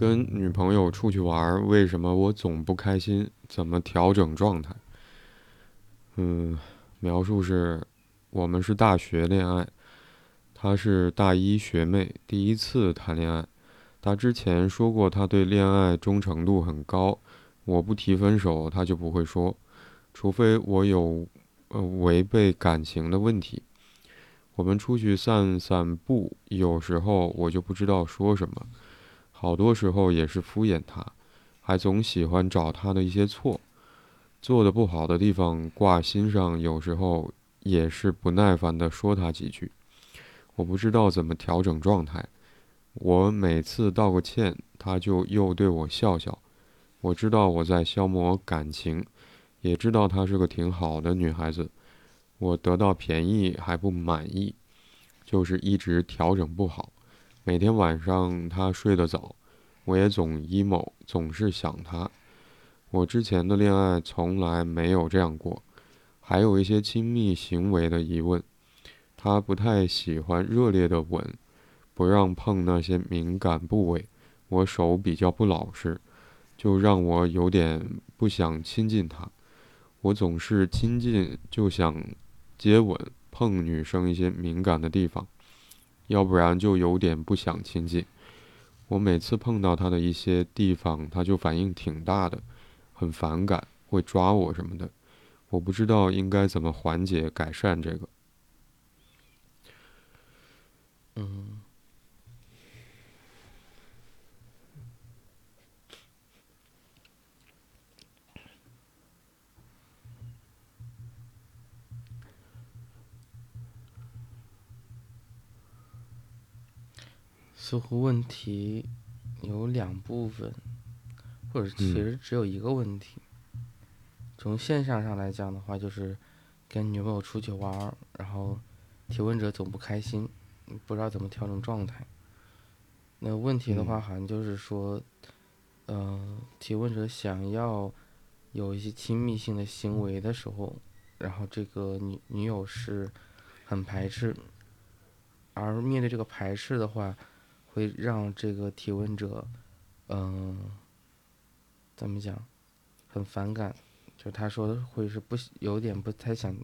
跟女朋友出去玩，为什么我总不开心？怎么调整状态？嗯，描述是：我们是大学恋爱，她是大一学妹，第一次谈恋爱。她之前说过，她对恋爱忠诚度很高。我不提分手，她就不会说，除非我有呃违背感情的问题。我们出去散散步，有时候我就不知道说什么。好多时候也是敷衍他，还总喜欢找他的一些错，做的不好的地方挂心上，有时候也是不耐烦的说他几句。我不知道怎么调整状态，我每次道个歉，他就又对我笑笑。我知道我在消磨感情，也知道她是个挺好的女孩子，我得到便宜还不满意，就是一直调整不好。每天晚上他睡得早，我也总 emo，总是想他。我之前的恋爱从来没有这样过，还有一些亲密行为的疑问。他不太喜欢热烈的吻，不让碰那些敏感部位。我手比较不老实，就让我有点不想亲近他。我总是亲近就想接吻，碰女生一些敏感的地方。要不然就有点不想亲近。我每次碰到他的一些地方，他就反应挺大的，很反感，会抓我什么的。我不知道应该怎么缓解、改善这个。嗯。似乎问题有两部分，或者其实只有一个问题。从现象上来讲的话，就是跟女朋友出去玩，然后提问者总不开心，不知道怎么调整状态。那问题的话，好像就是说，嗯，提问者想要有一些亲密性的行为的时候，然后这个女女友是很排斥，而面对这个排斥的话。会让这个提问者，嗯，怎么讲，很反感，就他说会是不有点不太想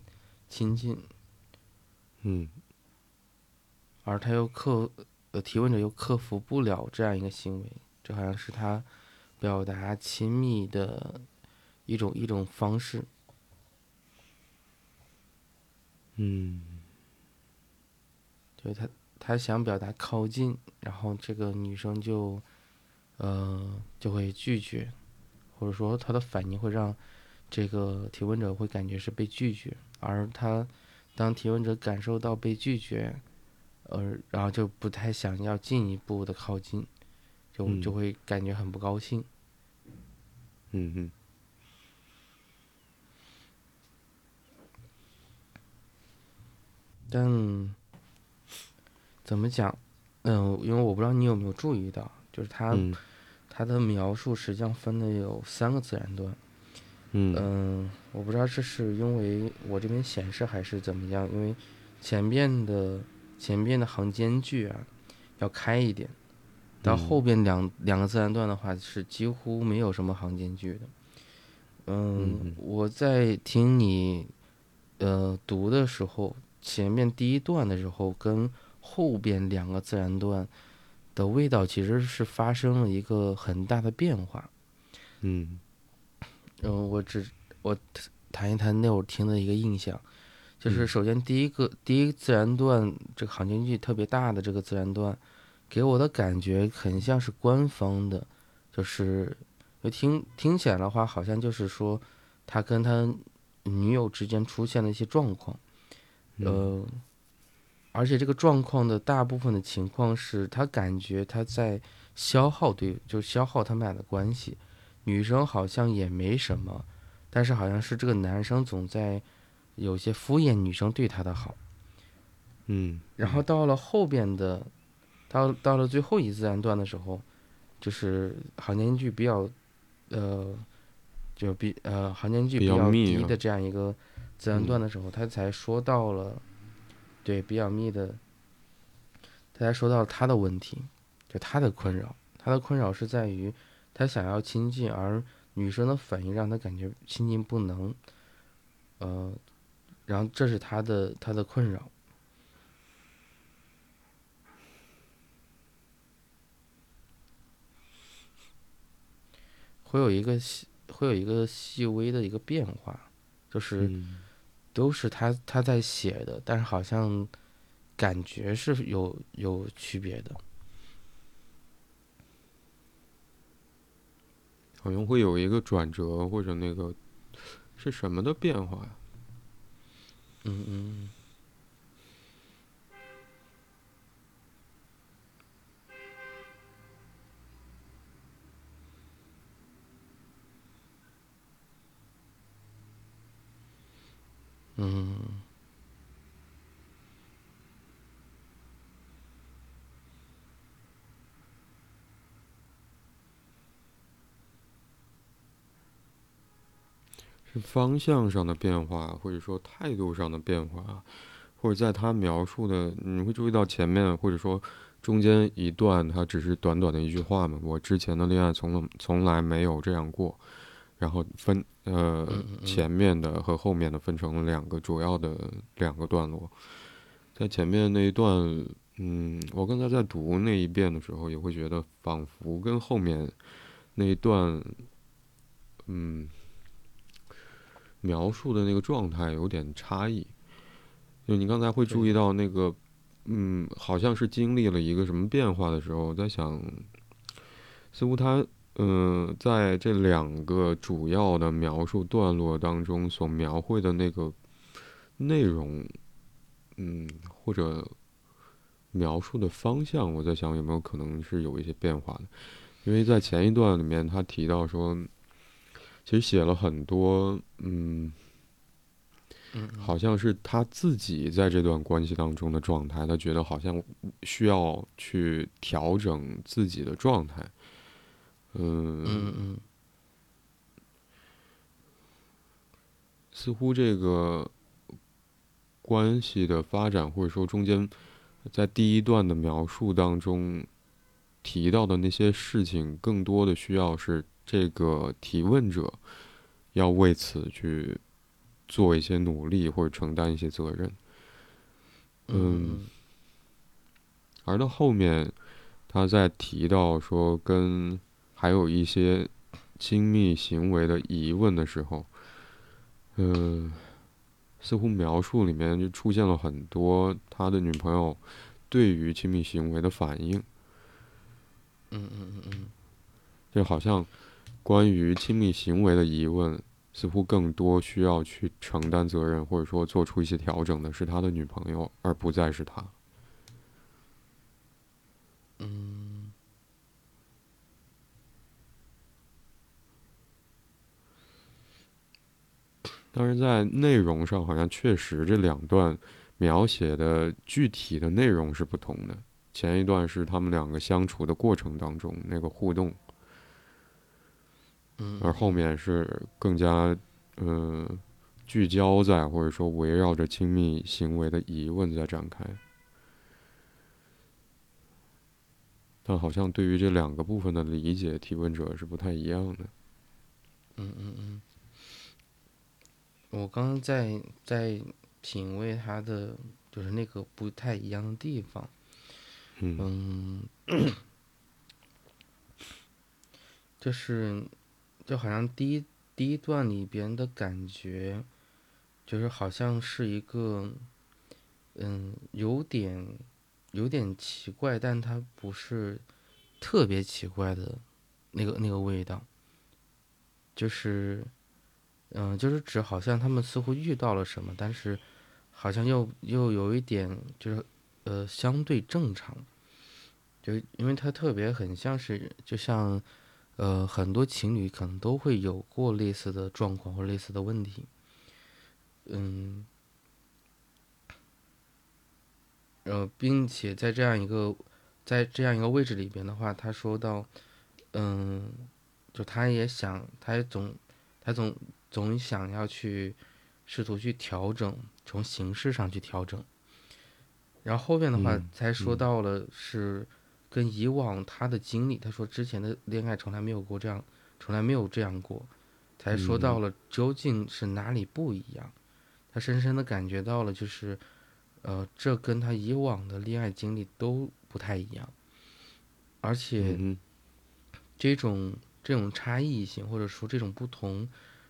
亲近，嗯，而他又克呃提问者又克服不了这样一个行为，这好像是他表达亲密的一种一种方式，嗯，就是他。他想表达靠近，然后这个女生就，呃，就会拒绝，或者说他的反应会让这个提问者会感觉是被拒绝，而他当提问者感受到被拒绝，呃，然后就不太想要进一步的靠近，就就会感觉很不高兴。嗯嗯。但。怎么讲？嗯，因为我不知道你有没有注意到，就是他，他的描述实际上分的有三个自然段。嗯，我不知道这是因为我这边显示还是怎么样，因为前面的前面的行间距啊要开一点，到后边两两个自然段的话是几乎没有什么行间距的。嗯，我在听你呃读的时候，前面第一段的时候跟。后边两个自然段的味道其实是发生了一个很大的变化。嗯，嗯，我只我谈一谈那会儿听的一个印象，就是首先第一个第一自然段这个行间距特别大的这个自然段，给我的感觉很像是官方的，就是就听听起来的话，好像就是说他跟他女友之间出现了一些状况，呃。而且这个状况的大部分的情况是他感觉他在消耗对，就消耗他们俩的关系。女生好像也没什么，但是好像是这个男生总在有些敷衍女生对他的好。嗯。然后到了后边的，到到了最后一自然段的时候，就是行间距比较，呃，就比呃行间距比较低的这样一个自然段的时候，他才说到了。对，比较密的，大家说到他的问题，就他的困扰，他的困扰是在于他想要亲近，而女生的反应让他感觉亲近不能，呃，然后这是他的他的困扰。会有一个细，会有一个细微的一个变化，就是都是他他在写的，但是好像感觉是有有区别的，好像会有一个转折或者那个是什么的变化呀？嗯嗯。嗯，是方向上的变化，或者说态度上的变化，或者在他描述的，你会注意到前面，或者说中间一段，他只是短短的一句话嘛？我之前的恋爱从从来没有这样过。然后分呃前面的和后面的分成了两个主要的两个段落，在前面那一段，嗯，我刚才在读那一遍的时候，也会觉得仿佛跟后面那一段，嗯，描述的那个状态有点差异。就你刚才会注意到那个，嗯，好像是经历了一个什么变化的时候，我在想，似乎他。嗯，在这两个主要的描述段落当中，所描绘的那个内容，嗯，或者描述的方向，我在想有没有可能是有一些变化的。因为在前一段里面，他提到说，其实写了很多，嗯，好像是他自己在这段关系当中的状态，他觉得好像需要去调整自己的状态。嗯嗯嗯，似乎这个关系的发展，或者说中间在第一段的描述当中提到的那些事情，更多的需要是这个提问者要为此去做一些努力，或者承担一些责任。嗯，而到后面，他在提到说跟。还有一些亲密行为的疑问的时候，嗯，似乎描述里面就出现了很多他的女朋友对于亲密行为的反应。嗯嗯嗯嗯，就好像关于亲密行为的疑问，似乎更多需要去承担责任或者说做出一些调整的是他的女朋友，而不再是他。嗯。但是在内容上，好像确实这两段描写的具体的内容是不同的。前一段是他们两个相处的过程当中那个互动，而后面是更加嗯聚焦在或者说围绕着亲密行为的疑问在展开。但好像对于这两个部分的理解，提问者是不太一样的。嗯嗯嗯。我刚刚在在品味它的，就是那个不太一样的地方，嗯，就是就好像第一第一段里边的感觉，就是好像是一个，嗯，有点有点奇怪，但它不是特别奇怪的那个那个味道，就是。嗯，就是指好像他们似乎遇到了什么，但是好像又又有一点就是呃相对正常，就因为他特别很像是就像呃很多情侣可能都会有过类似的状况或类似的问题，嗯，呃，并且在这样一个在这样一个位置里边的话，他说到，嗯，就他也想，他也总他总。总想要去试图去调整，从形式上去调整。然后后面的话才说到了是，跟以往他的经历，他说之前的恋爱从来没有过这样，从来没有这样过，才说到了究竟是哪里不一样。他深深的感觉到了，就是，呃，这跟他以往的恋爱经历都不太一样，而且嗯。这种这种差异性或者说这种不同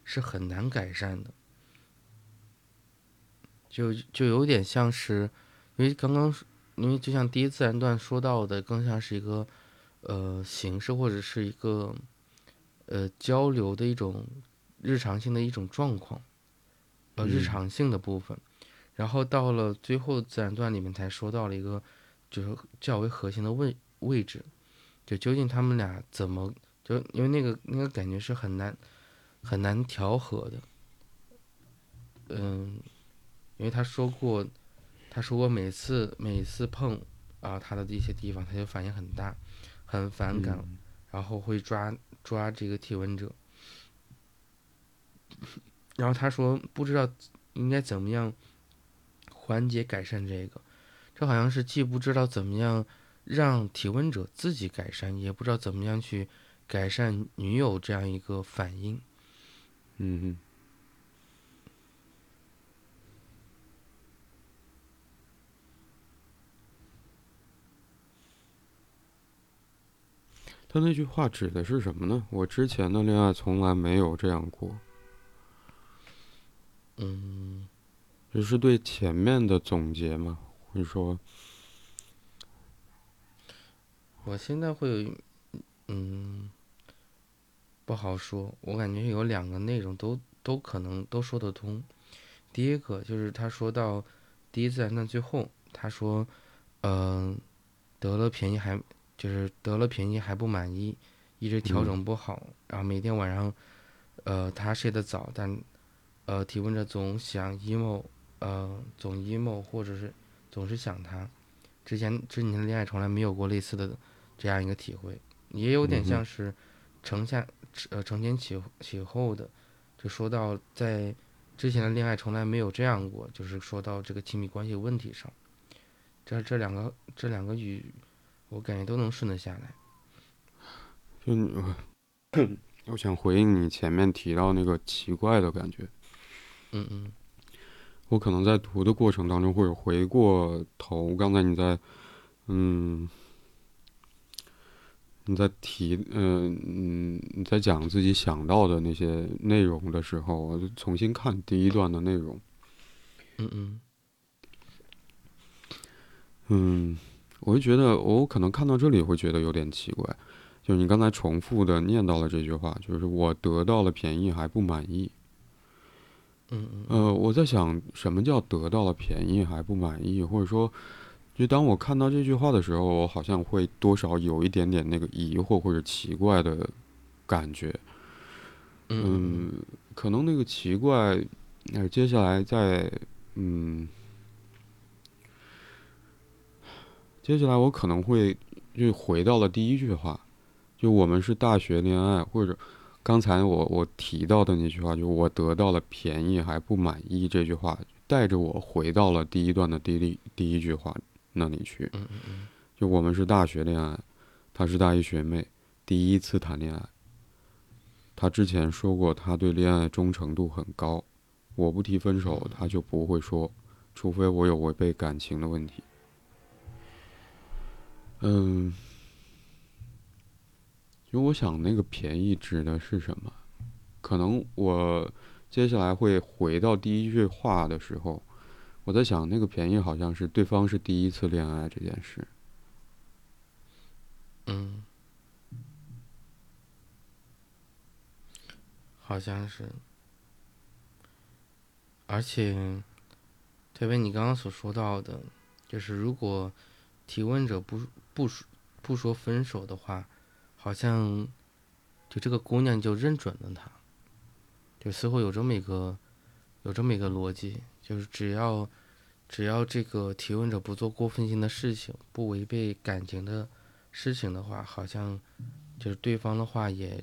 是很难改善的，就就有点像是，因为刚刚因为就像第一自然段说到的，更像是一个呃形式或者是一个呃交流的一种日常性的一种状况，呃日嗯。常性的部分，然后到了最后自然段里面才说到了一个就是较为核心的位位置，就究竟他们俩怎么就因为那个那个感觉是很难很难调和的，嗯，因为他说过，他说过每次每次碰啊他的一些地方，他就反应很大，很反感，嗯然后会抓抓这个体温者，然后他说不知道应该怎么样缓解改善这个，这好像是既不知道怎么样让体温者自己改善，也不知道怎么样去改善女友这样一个反应。嗯哼。他那句话指的是什么呢？我之前的恋爱从来没有这样过，嗯，这是对前面的总结吗？会说，我现在会，嗯，不好说。我感觉有两个内容都都可能都说得通。第一个就是他说到第一自然段最后，他说，嗯、得了便宜还就是得了便宜还不满意，一直调整不好，然后每天晚上，呃，他睡得早，但呃，提问者总想 emo，呃，总 emo 或者是总是想他。之前之前的恋爱从来没有过类似的这样一个体会，也有点像是承下呃承前启启后的，就说到在之前的恋爱从来没有这样过，就是说到这个亲密关系问题上，这这两个这两个语，我感觉都能顺得下来。就你 我想回应你前面提到那个奇怪的感觉。嗯嗯我可能在读的过程当中，或者回过头，刚才你在，嗯，你在提，嗯、嗯，你在讲自己想到的那些内容的时候，我就重新看第一段的内容，嗯嗯嗯，我就觉得我可能看到这里会觉得有点奇怪，就是你刚才重复的念到了这句话，就是我得到了便宜还不满意。嗯嗯呃，我在想，什么叫得到了便宜还不满意？或者说，就当我看到这句话的时候，我好像会多少有一点点那个疑惑或者奇怪的感觉。嗯嗯，可能那个奇怪，呃，接下来在，嗯，接下来我可能会就回到了第一句话，就我们是大学恋爱，或者刚才我我提到的那句话，就我得到了便宜还不满意这句话，带着我回到了第一段的第一第一句话那里去。嗯嗯嗯就我们是大学恋爱，她是大一学妹，第一次谈恋爱。她之前说过，她对恋爱忠诚度很高，我不提分手，她就不会说，除非我有违背感情的问题。嗯，因为我想那个便宜指的是什么？可能我接下来会回到第一句话的时候，我在想那个便宜好像是对方是第一次恋爱这件事。嗯，好像是，而且，特别你刚刚所说到的，就是如果提问者不不说不说分手的话，好像就这个姑娘就认准了他，就似乎有这么一个有这么一个逻辑，就是只要只要这个提问者不做过分性的事情，不违背感情的事情的话，好像就是对方的话也，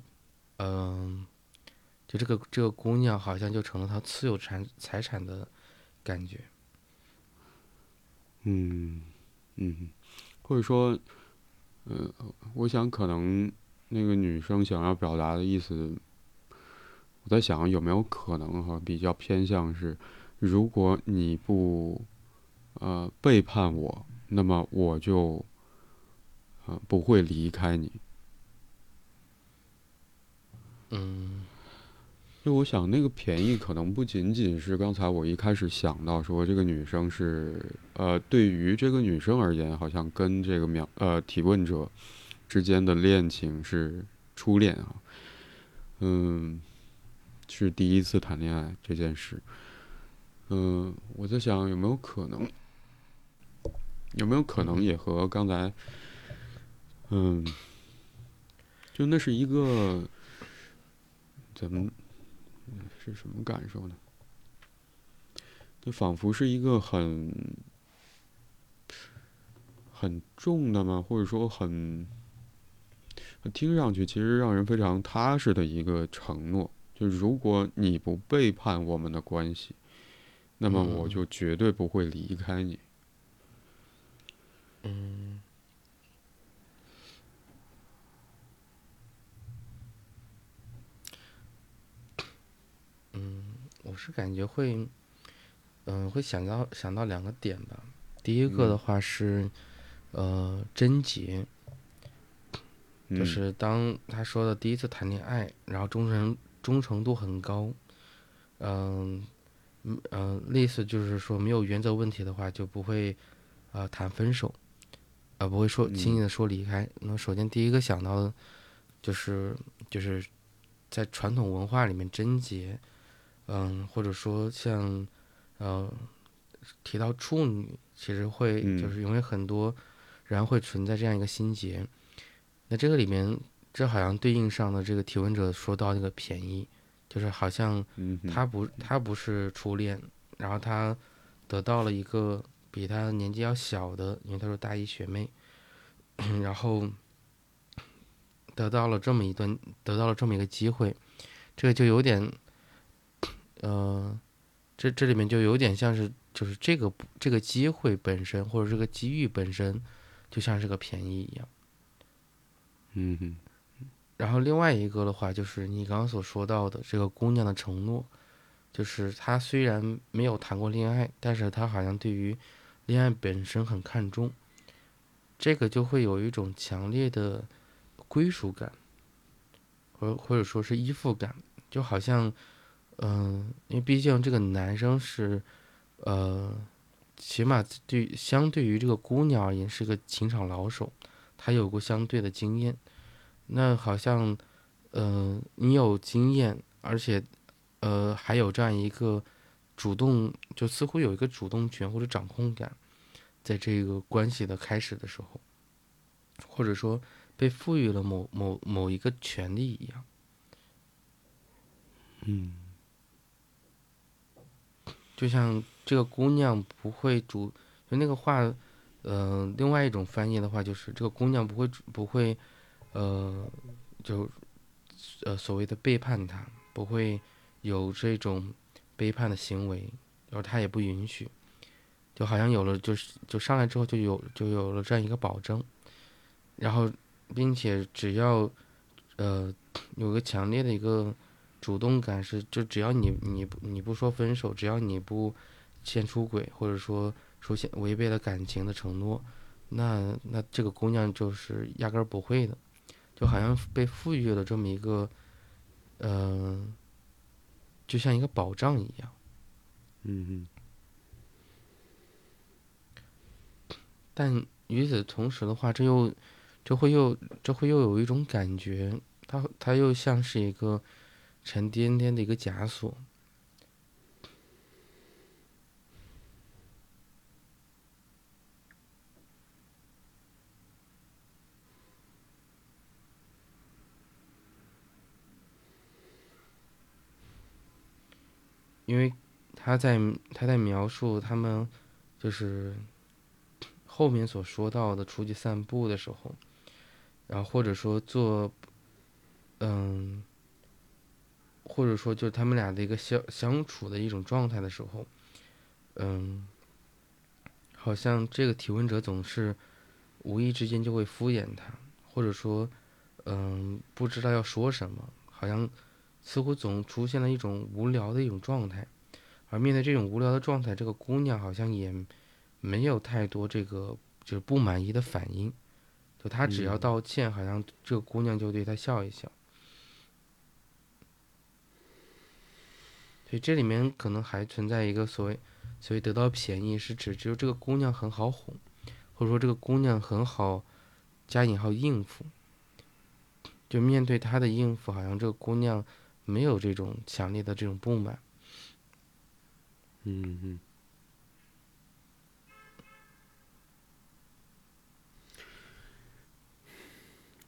嗯、就这个这个姑娘好像就成了他私有产财产的感觉。嗯，嗯，或者说，呃，我想可能那个女生想要表达的意思，我在想有没有可能哈，比较偏向是，如果你不呃背叛我，那么我就呃不会离开你。嗯。就我想，那个便宜可能不仅仅是刚才我一开始想到说这个女生是，呃，对于这个女生而言，好像跟这个描呃提问者之间的恋情是初恋啊，嗯，是第一次谈恋爱这件事，嗯，我在想有没有可能，有没有可能也和刚才，嗯，就那是一个怎么？是什么感受呢？就仿佛是一个很很重的吗？或者说很听上去其实让人非常踏实的一个承诺。就如果你不背叛我们的关系，那么我就绝对不会离开你。嗯。嗯我是感觉会，嗯，会想到想到两个点吧。第一个的话是，呃，贞洁，就是当他说的第一次谈恋爱，然后忠诚忠诚度很高，嗯，嗯，类似就是说没有原则问题的话就不会，呃，谈分手，啊，不会说轻易的说离开。那首先第一个想到的，就是就是在传统文化里面贞洁。嗯，或者说像，呃，提到处女，其实会就是因为很多人会存在这样一个心结。那这个里面，这好像对应上了这个提问者说到那个便宜，就是好像他不他不是初恋，然后他得到了一个比他年纪要小的，因为他说大一学妹，然后得到了这么一段，得到了这么一个机会，这个就有点。呃，这这里面就有点像是，就是这个这个机会本身，或者这个机遇本身，就像是个便宜一样。嗯哼。然后另外一个的话，就是你刚刚所说到的这个姑娘的承诺，就是她虽然没有谈过恋爱，但是她好像对于恋爱本身很看重，这个就会有一种强烈的归属感，或或者说是依附感，就好像。嗯，因为毕竟这个男生是，呃，起码对相对于这个姑娘而言是个情场老手，他有过相对的经验。那好像，呃，你有经验，而且，呃，还有这样一个主动，就似乎有一个主动权或者掌控感，在这个关系的开始的时候，或者说被赋予了某某某一个权利一样。嗯。就像这个姑娘不会主，就那个话，呃，另外一种翻译的话就是这个姑娘不会不会，呃，就，呃，所谓的背叛他，不会有这种背叛的行为，然后他也不允许，就好像有了就是就上来之后就有就有了这样一个保证，然后并且只要，呃，有个强烈的一个。主动感是，就只要你你你不说分手，只要你不先出轨，或者说出现违背了感情的承诺，那那这个姑娘就是压根儿不会的，就好像被赋予了这么一个，嗯，就像一个保障一样。嗯嗯。但与此同时的话，这又这会又这会又有一种感觉，它它又像是一个。沉甸甸的一个枷锁，因为他在他在描述他们就是后面所说到的出去散步的时候，然后或者说做，嗯。或者说，就是他们俩的一个相相处的一种状态的时候，嗯，好像这个提问者总是无意之间就会敷衍他，或者说，嗯，不知道要说什么，好像似乎总出现了一种无聊的一种状态。而面对这种无聊的状态，这个姑娘好像也没有太多这个就是不满意的反应。就她只要道歉，好像这个姑娘就对她笑一笑。所以这里面可能还存在一个所谓所谓得到便宜，是指只有这个姑娘很好哄，或者说这个姑娘很好加引号应付。就面对他的应付，好像这个姑娘没有这种强烈的这种不满。嗯嗯。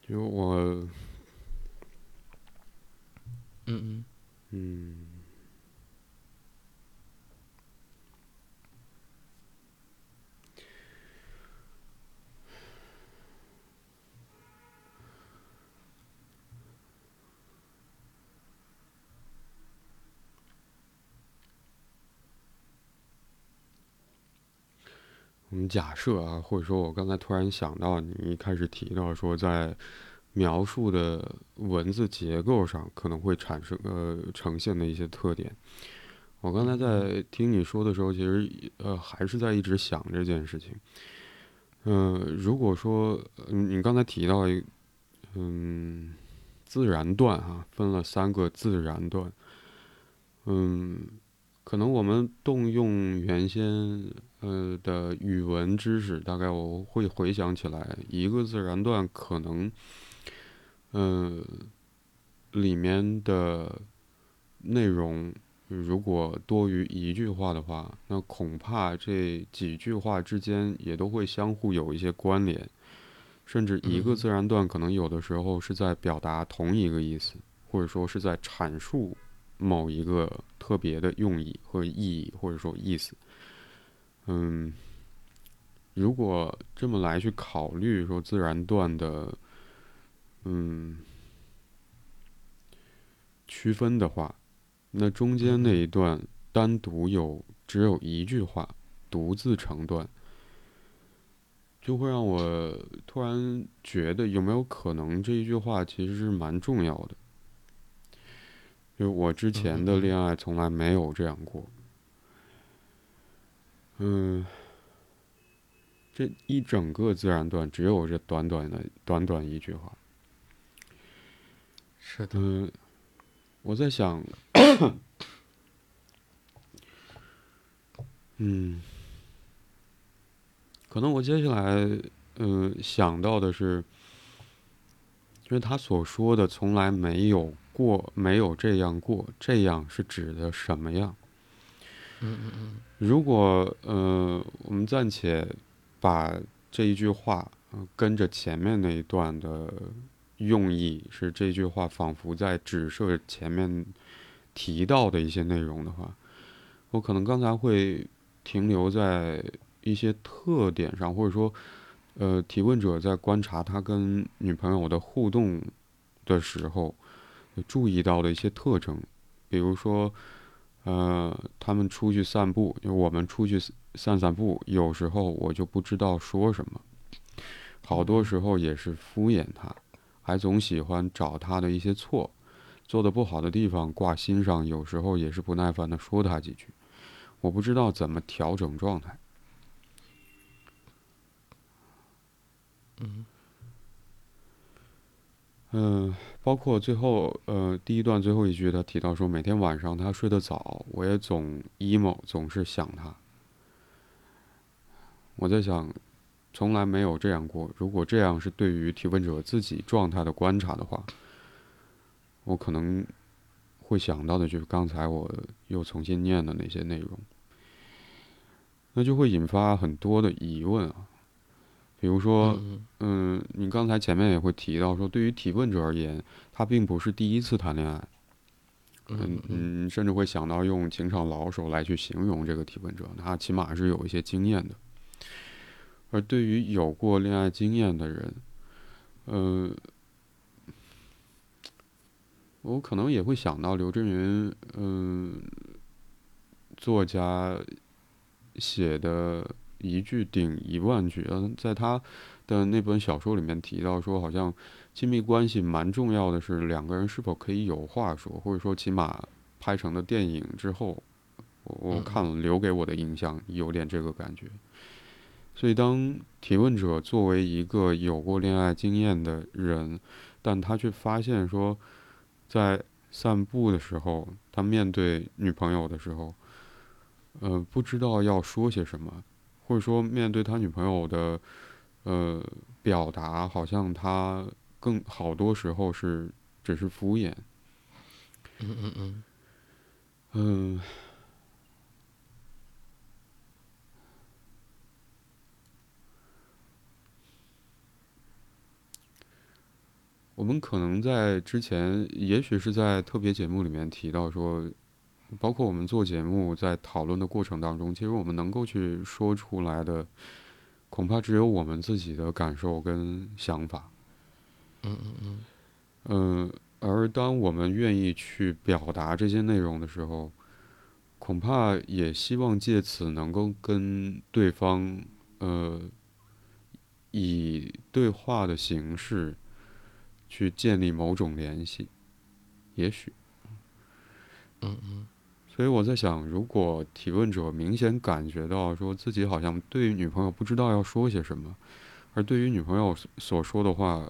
就我，嗯嗯嗯，我们假设啊，或者说我刚才突然想到，你一开始提到说在描述的文字结构上可能会产生呃呈现的一些特点。我刚才在听你说的时候，其实呃还是在一直想这件事情。嗯，如果说你刚才提到一嗯自然段哈，分了三个自然段，嗯。可能我们动用原先呃的语文知识，大概我会回想起来，一个自然段可能，嗯，里面的内容如果多于一句话的话，那恐怕这几句话之间也都会相互有一些关联，甚至一个自然段可能有的时候是在表达同一个意思，或者说是在阐述。某一个特别的用意和意义，或者说意思，嗯，如果这么来去考虑说自然段的，嗯，区分的话，那中间那一段单独有只有一句话，独自成段，就会让我突然觉得有没有可能这一句话其实是蛮重要的。就我之前的恋爱从来没有这样过，嗯，这一整个自然段只有这短短的短短一句话，是的。嗯，我在想，嗯，可能我接下来嗯想到的是，就是他所说的从来没有。过没有这样过，这样是指的什么样？嗯嗯嗯。如果呃，我们暂且把这一句话跟着前面那一段的用意是这句话仿佛在指涉前面提到的一些内容的话，我可能刚才会停留在一些特点上，或者说，呃，提问者在观察他跟女朋友的互动的时候。注意到的一些特征，比如说，呃，他们出去散步，就我们出去散散步，有时候我就不知道说什么，好多时候也是敷衍他，还总喜欢找他的一些错，做的不好的地方挂心上，有时候也是不耐烦的说他几句，我不知道怎么调整状态。嗯。嗯，包括最后，呃，第一段最后一句，他提到说，每天晚上他睡得早，我也总 emo，总是想他。我在想，从来没有这样过。如果这样是对于提问者自己状态的观察的话，我可能会想到的就是刚才我又重新念的那些内容，那就会引发很多的疑问啊。比如说，嗯，你刚才前面也会提到说，对于提问者而言，他并不是第一次谈恋爱，嗯嗯，甚至会想到用情场老手来去形容这个提问者，他起码是有一些经验的。而对于有过恋爱经验的人，嗯，我可能也会想到刘震云，嗯，作家写的。一句顶一万句。嗯，在他的那本小说里面提到说，好像亲密关系蛮重要的是两个人是否可以有话说，或者说起码拍成了电影之后，我我看了留给我的印象有点这个感觉。所以，当提问者作为一个有过恋爱经验的人，但他却发现说，在散步的时候，他面对女朋友的时候，呃，不知道要说些什么，或者说面对他女朋友的，呃，表达，好像他更好多时候是只是敷衍。嗯嗯嗯。嗯。我们可能在之前，也许是在特别节目里面提到说，包括我们做节目在讨论的过程当中，其实我们能够去说出来的，恐怕只有我们自己的感受跟想法。嗯嗯嗯。嗯，而当我们愿意去表达这些内容的时候，恐怕也希望借此能够跟对方，呃，以对话的形式。去建立某种联系，也许，嗯嗯，所以我在想，如果提问者明显感觉到说自己好像对于女朋友不知道要说些什么，而对于女朋友所说的话，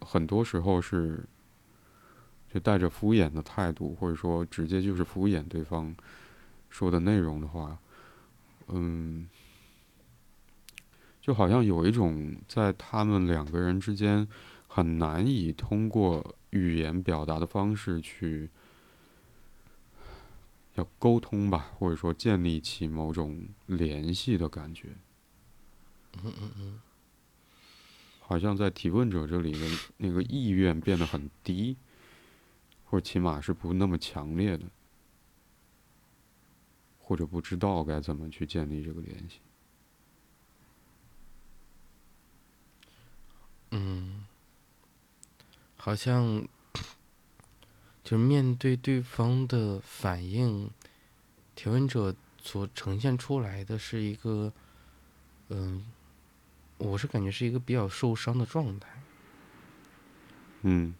很多时候是就带着敷衍的态度，或者说直接就是敷衍对方说的内容的话，嗯，就好像有一种在他们两个人之间。很难以通过语言表达的方式去要沟通吧，或者说建立起某种联系的感觉。嗯嗯嗯，好像在提问者这里的那个意愿变得很低，或者起码是不那么强烈的，或者不知道该怎么去建立这个联系。嗯。好像，就是面对对方的反应，提问者所呈现出来的是一个，嗯，我是感觉是一个比较受伤的状态。嗯，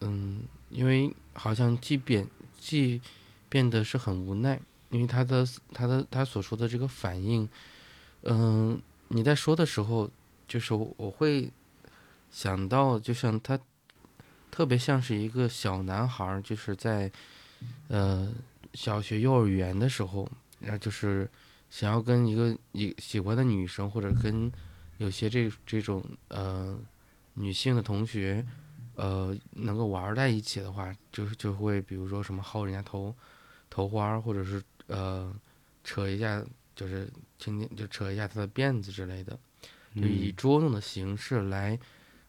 嗯，因为好像既变既变得是很无奈，因为他的他的他所说的这个反应，嗯，你在说的时候，就是我会想到，就像他。特别像是一个小男孩，就是在，呃，小学幼儿园的时候，然后就是想要跟一个一喜欢的女生，或者跟有些这这种呃女性的同学，呃，能够玩在一起的话，就就会比如说什么薅人家头头花，或者是呃扯一下，就是轻轻就扯一下她的辫子之类的，就以捉弄的形式来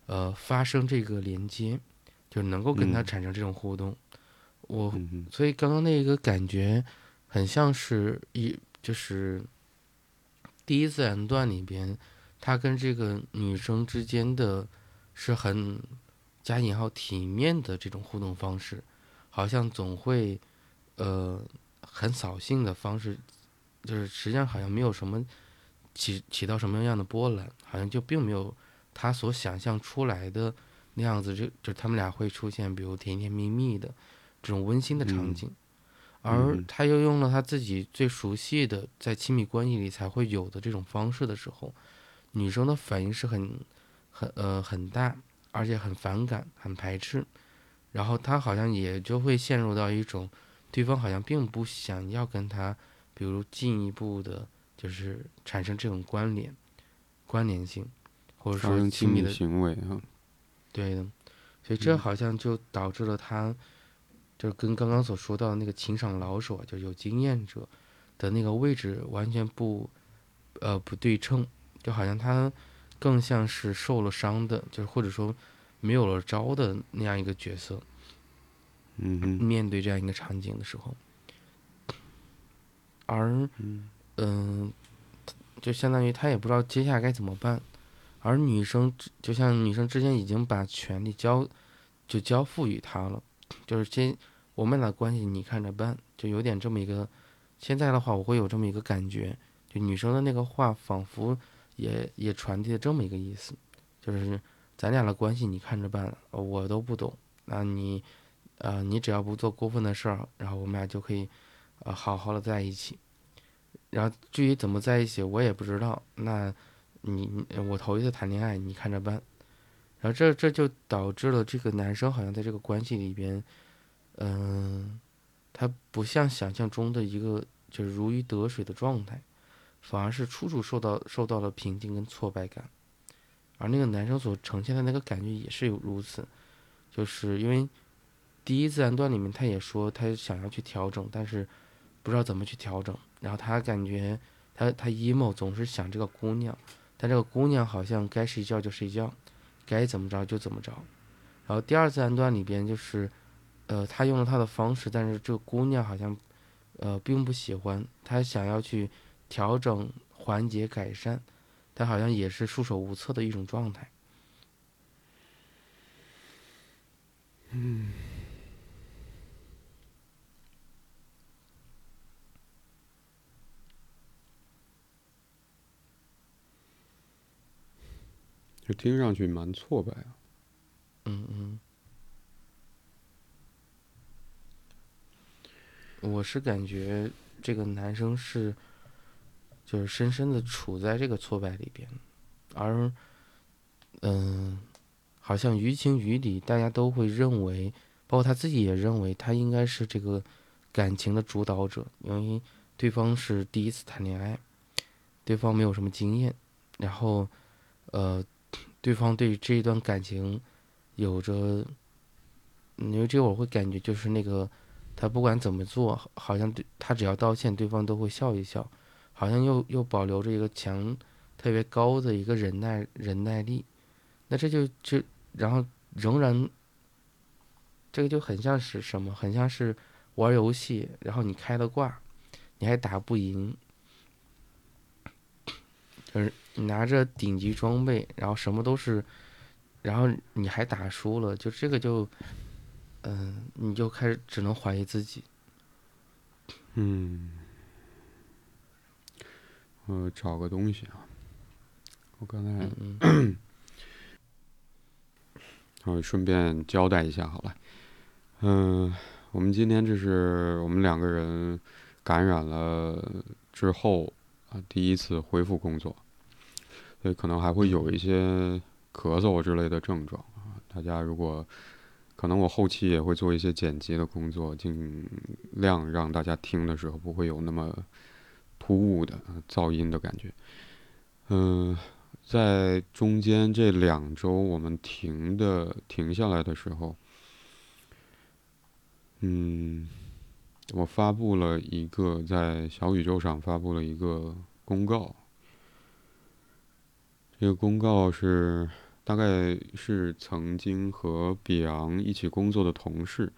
呃发生这个连接。就能够跟他产生这种互动，我所以刚刚那个感觉很像是一就是第一自然段里边，他跟这个女生之间的是很加引号体面的这种互动方式，好像总会呃很扫兴的方式，就是实际上好像没有什么起起到什么样的波澜，好像就并没有他所想象出来的。那样子就就他们俩会出现，比如甜甜蜜蜜的这种温馨的场景，而他又用了他自己最熟悉的在亲密关系里才会有的这种方式的时候，女生的反应是很很呃很大，而且很反感、很排斥，然后他好像也就会陷入到一种对方好像并不想要跟他，比如进一步的，就是产生这种关联、关联性，或者说亲密的行为哈。对的，所以这好像就导致了他，就跟刚刚所说到的那个情场老手，就是有经验者的那个位置完全不，呃不对称，就好像他更像是受了伤的，就是或者说没有了招的那样一个角色。嗯面对这样一个场景的时候，而嗯，就相当于他也不知道接下来该怎么办。而女生就像女生之前已经把权利交，就交付于他了，就是先我们俩关系你看着办，就有点这么一个。现在的话，我会有这么一个感觉，就女生的那个话，仿佛也也传递了这么一个意思，就是咱俩的关系你看着办，我都不懂，那你，呃，你只要不做过分的事儿，然后我们俩就可以，呃，好好的在一起。然后至于怎么在一起，我也不知道。那，你我头一次谈恋爱，你看着办。然后这这就导致了这个男生好像在这个关系里边，嗯，他不像想象中的一个就是如鱼得水的状态，反而是处处受到受到了瓶颈跟挫败感。而那个男生所呈现的那个感觉也是有如此，就是因为第一自然段里面他也说他想要去调整，但是不知道怎么去调整。然后他感觉他他 emo 总是想这个姑娘，但这个姑娘好像该睡觉就睡觉，该怎么着就怎么着。然后第二自然段里边就是，呃，他用了他的方式，但是这个姑娘好像，呃，并不喜欢。他想要去调整、缓解、改善，但好像也是束手无策的一种状态。嗯。这听上去蛮挫败啊。嗯嗯。我是感觉这个男生是，就是深深的处在这个挫败里边，而，嗯，好像于情于理，大家都会认为，包括他自己也认为，他应该是这个感情的主导者，因为对方是第一次谈恋爱，对方没有什么经验，然后，呃。对方对这一段感情有着，因为这会儿会感觉就是那个，他不管怎么做，好像对他只要道歉，对方都会笑一笑，好像又又保留着一个强、特别高的一个忍耐忍耐力。那这就就然后仍然，这个就很像是什么？很像是玩游戏，然后你开了挂，你还打不赢，就是。你拿着顶级装备，然后什么都是，然后你还打输了，就这个就，嗯，你就开始只能怀疑自己。嗯，我找个东西啊，我刚才，嗯，我顺便交代一下好了，嗯，我们今天这是我们两个人感染了之后啊，第一次恢复工作。所以可能还会有一些咳嗽之类的症状啊，大家如果可能，我后期也会做一些剪辑的工作，尽量让大家听的时候不会有那么突兀的噪音的感觉。嗯，在中间这两周我们停的停下来的时候，嗯，我发布了一个在小宇宙上发布了一个公告。这个公告是，大概是曾经和比昂一起工作的同事，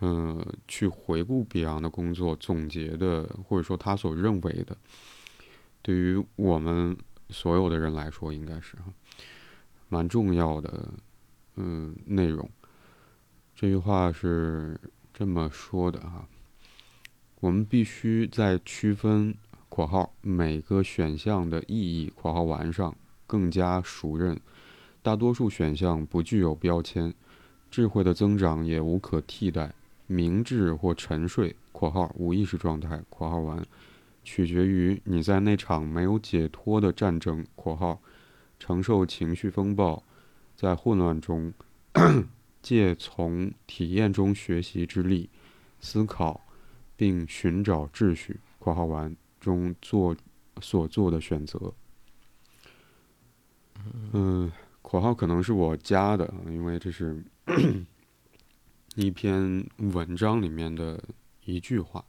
嗯，去回顾比昂的工作总结的，或者说他所认为的，对于我们所有的人来说，应该是蛮重要的，嗯，内容。这句话是这么说的哈，我们必须在区分。括号每个选项的意义（括号完上）更加熟认，大多数选项不具有标签，智慧的增长也无可替代。明智或沉睡（括号无意识状态）（括号完）取决于你在那场没有解脱的战争（括号承受情绪风暴，在混乱中借从体验中学习之力，思考并寻找秩序）（括号完）。中做所做的选择，嗯，括号可能是我加的，因为这是一篇文章里面的一句话。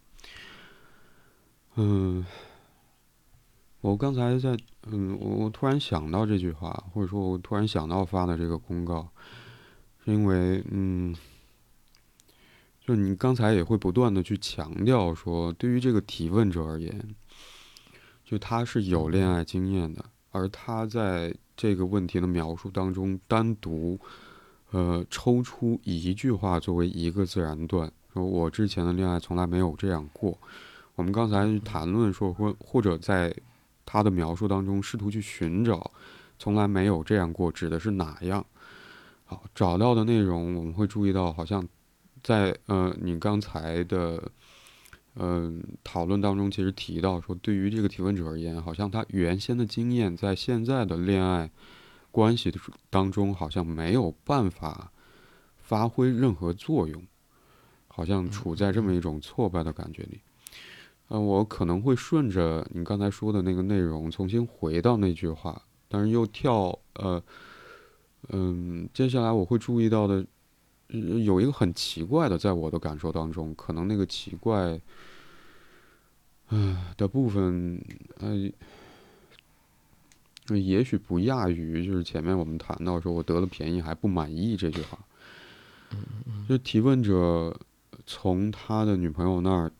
嗯，我刚才在，嗯，我我突然想到这句话，或者说我突然想到发的这个公告，是因为，嗯。就你刚才也会不断的去强调说，对于这个提问者而言，就他是有恋爱经验的，而他在这个问题的描述当中单独，呃，抽出一句话作为一个自然段，说我之前的恋爱从来没有这样过，我们刚才谈论说，或或者在他的描述当中试图去寻找，从来没有这样过，指的是哪样？好，找到的内容我们会注意到，好像在呃你刚才的嗯讨论当中，其实提到说，对于这个提问者而言，好像他原先的经验在现在的恋爱关系的当中，好像没有办法发挥任何作用，好像处在这么一种挫败的感觉里。呃，我可能会顺着你刚才说的那个内容，重新回到那句话，但是又跳呃，嗯，接下来我会注意到的，有一个很奇怪的，在我的感受当中，可能那个奇怪，嗯的部分，呃，也许不亚于就是前面我们谈到说我得了便宜还不满意这句话，就提问者从他的女朋友那儿。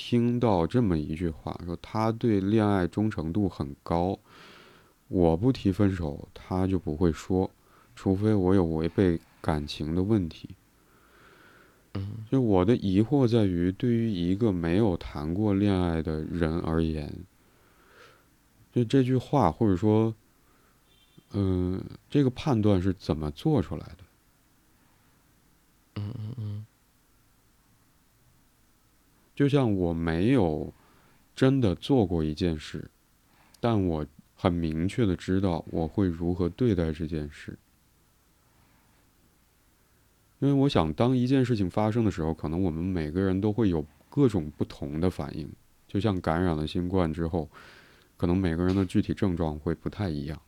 听到这么一句话，说他对恋爱忠诚度很高，我不提分手，他就不会说，除非我有违背感情的问题。就我的疑惑在于，对于一个没有谈过恋爱的人而言，就这句话，或者说，嗯，这个判断是怎么做出来的？嗯嗯嗯。就像我没有真的做过一件事，但我很明确的知道我会如何对待这件事。因为我想，当一件事情发生的时候，可能我们每个人都会有各种不同的反应。就像感染了新冠之后，可能每个人的具体症状会不太一样，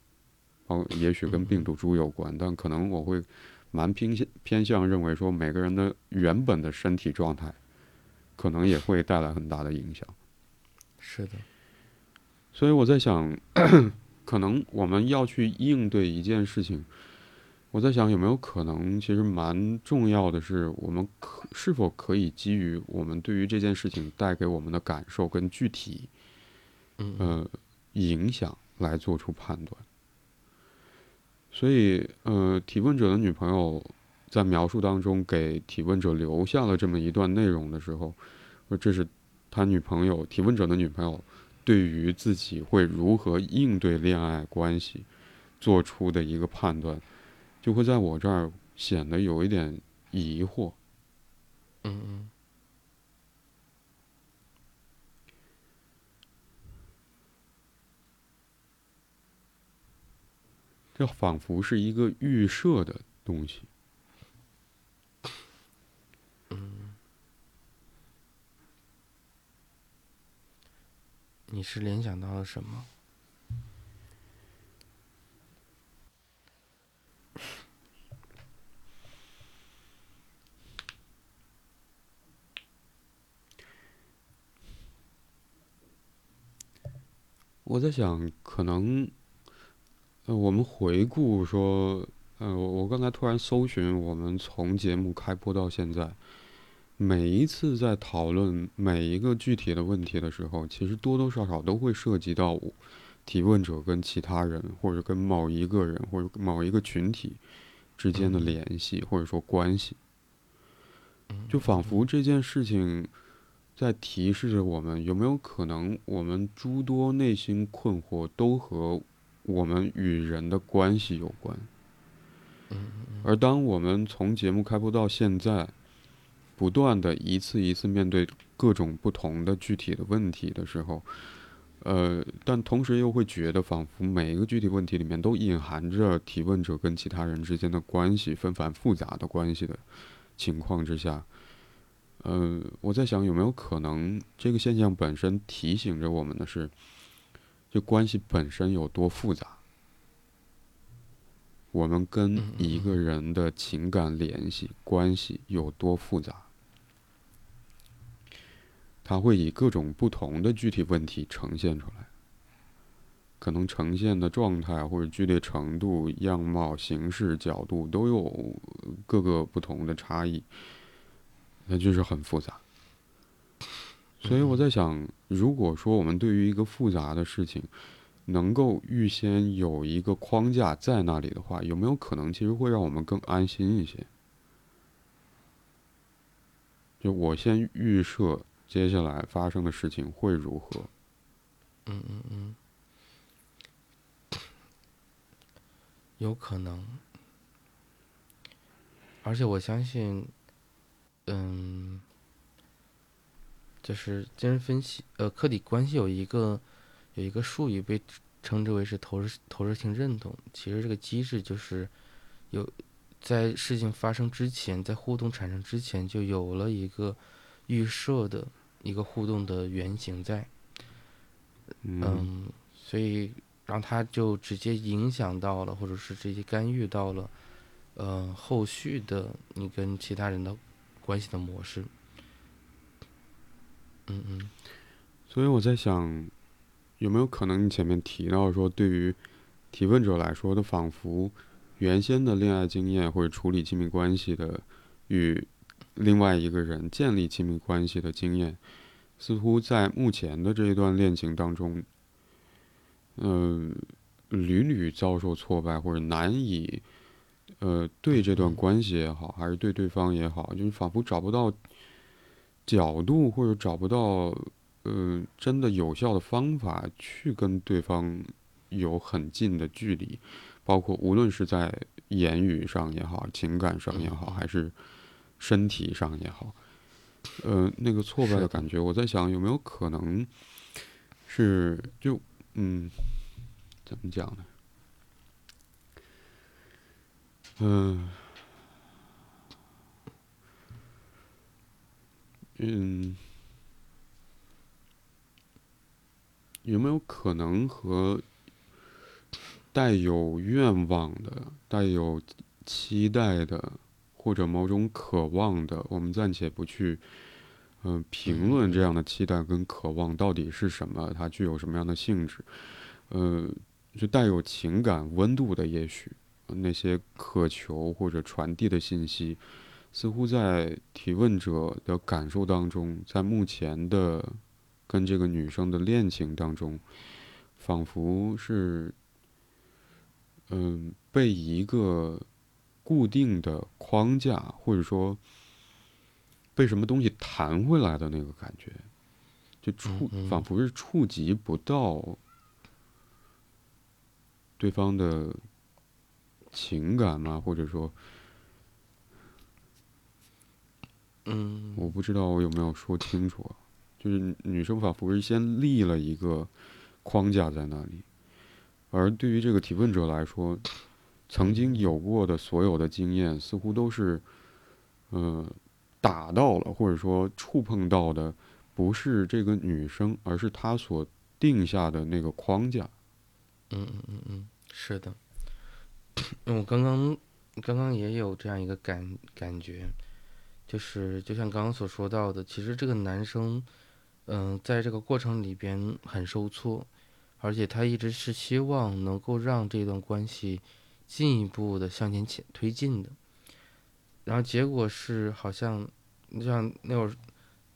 哦，也许跟病毒株有关，但可能我会蛮偏向偏向认为说，每个人的原本的身体状态。可能也会带来很大的影响。是的，所以我在想，可能我们要去应对一件事情，我在想有没有可能，其实蛮重要的是，我们可是否可以基于我们对于这件事情带给我们的感受跟具体，呃，影响来做出判断。所以，呃，提问者的女朋友。在描述当中，给提问者留下了这么一段内容的时候，说这是他女朋友提问者的女朋友对于自己会如何应对恋爱关系做出的一个判断，就会在我这儿显得有一点疑惑。嗯嗯。这仿佛是一个预设的东西。你是联想到了什么？我在想，可能，呃，我们回顾说，呃，我我刚才突然搜寻，我们从节目开播到现在。每一次在讨论每一个具体的问题的时候，其实多多少少都会涉及到提问者跟其他人，或者跟某一个人或者某一个群体之间的联系，或者说关系。就仿佛这件事情在提示着我们，有没有可能我们诸多内心困惑都和我们与人的关系有关。而当我们从节目开播到现在。不断的一次一次面对各种不同的具体的问题的时候，呃，但同时又会觉得仿佛每一个具体问题里面都隐含着提问者跟其他人之间的关系纷繁复杂的关系的情况之下，呃，我在想有没有可能这个现象本身提醒着我们的是，这关系本身有多复杂，我们跟一个人的情感联系关系有多复杂。它会以各种不同的具体问题呈现出来，可能呈现的状态或者剧烈程度、样貌、形式、角度都有各个不同的差异，那就是很复杂。所以我在想，如果说我们对于一个复杂的事情，能够预先有一个框架在那里的话，有没有可能其实会让我们更安心一些？就我先预设。接下来发生的事情会如何。嗯嗯嗯，有可能，而且我相信，嗯，就是精神分析，呃，客体关系有一个有一个术语被称之为是投射投射性认同。其实这个机制就是有在事情发生之前，在互动产生之前就有了一个预设的一个互动的原型在。嗯，所以，然后他就直接影响到了，或者是直接干预到了，呃，后续的你跟其他人的关系的模式。嗯嗯。所以我在想，有没有可能你前面提到说，对于提问者来说的，仿佛原先的恋爱经验或者处理亲密关系的与另外一个人建立亲密关系的经验。似乎在目前的这一段恋情当中，嗯，屡屡遭受挫败，或者难以，呃，对这段关系也好，还是对对方也好，就是仿佛找不到角度，或者找不到，呃，真的有效的方法去跟对方有很近的距离，包括无论是在言语上也好，情感上也好，还是身体上也好。呃，那个挫败的感觉，我在想有没有可能是就嗯，怎么讲呢？嗯。嗯，有没有可能和带有愿望的、带有期待的？或者某种渴望的，我们暂且不去，嗯，评论这样的期待跟渴望到底是什么，它具有什么样的性质，呃，就带有情感温度的，也许那些渴求或者传递的信息，似乎在提问者的感受当中，在目前的跟这个女生的恋情当中，仿佛是，嗯，被一个。固定的框架，或者说被什么东西弹回来的那个感觉，就触仿佛是触及不到对方的情感嘛，或者说，嗯，我不知道我有没有说清楚，就是女生仿佛是先立了一个框架在那里，而对于这个提问者来说。曾经有过的所有的经验，似乎都是，呃，打到了或者说触碰到的，不是这个女生，而是她所定下的那个框架。嗯嗯嗯嗯，是的。我刚刚刚刚也有这样一个感感觉，就是就像刚刚所说到的，其实这个男生，嗯，在这个过程里边很受挫，而且他一直是希望能够让这段关系。进一步的向前前推进的，然后结果是好像，就像那会儿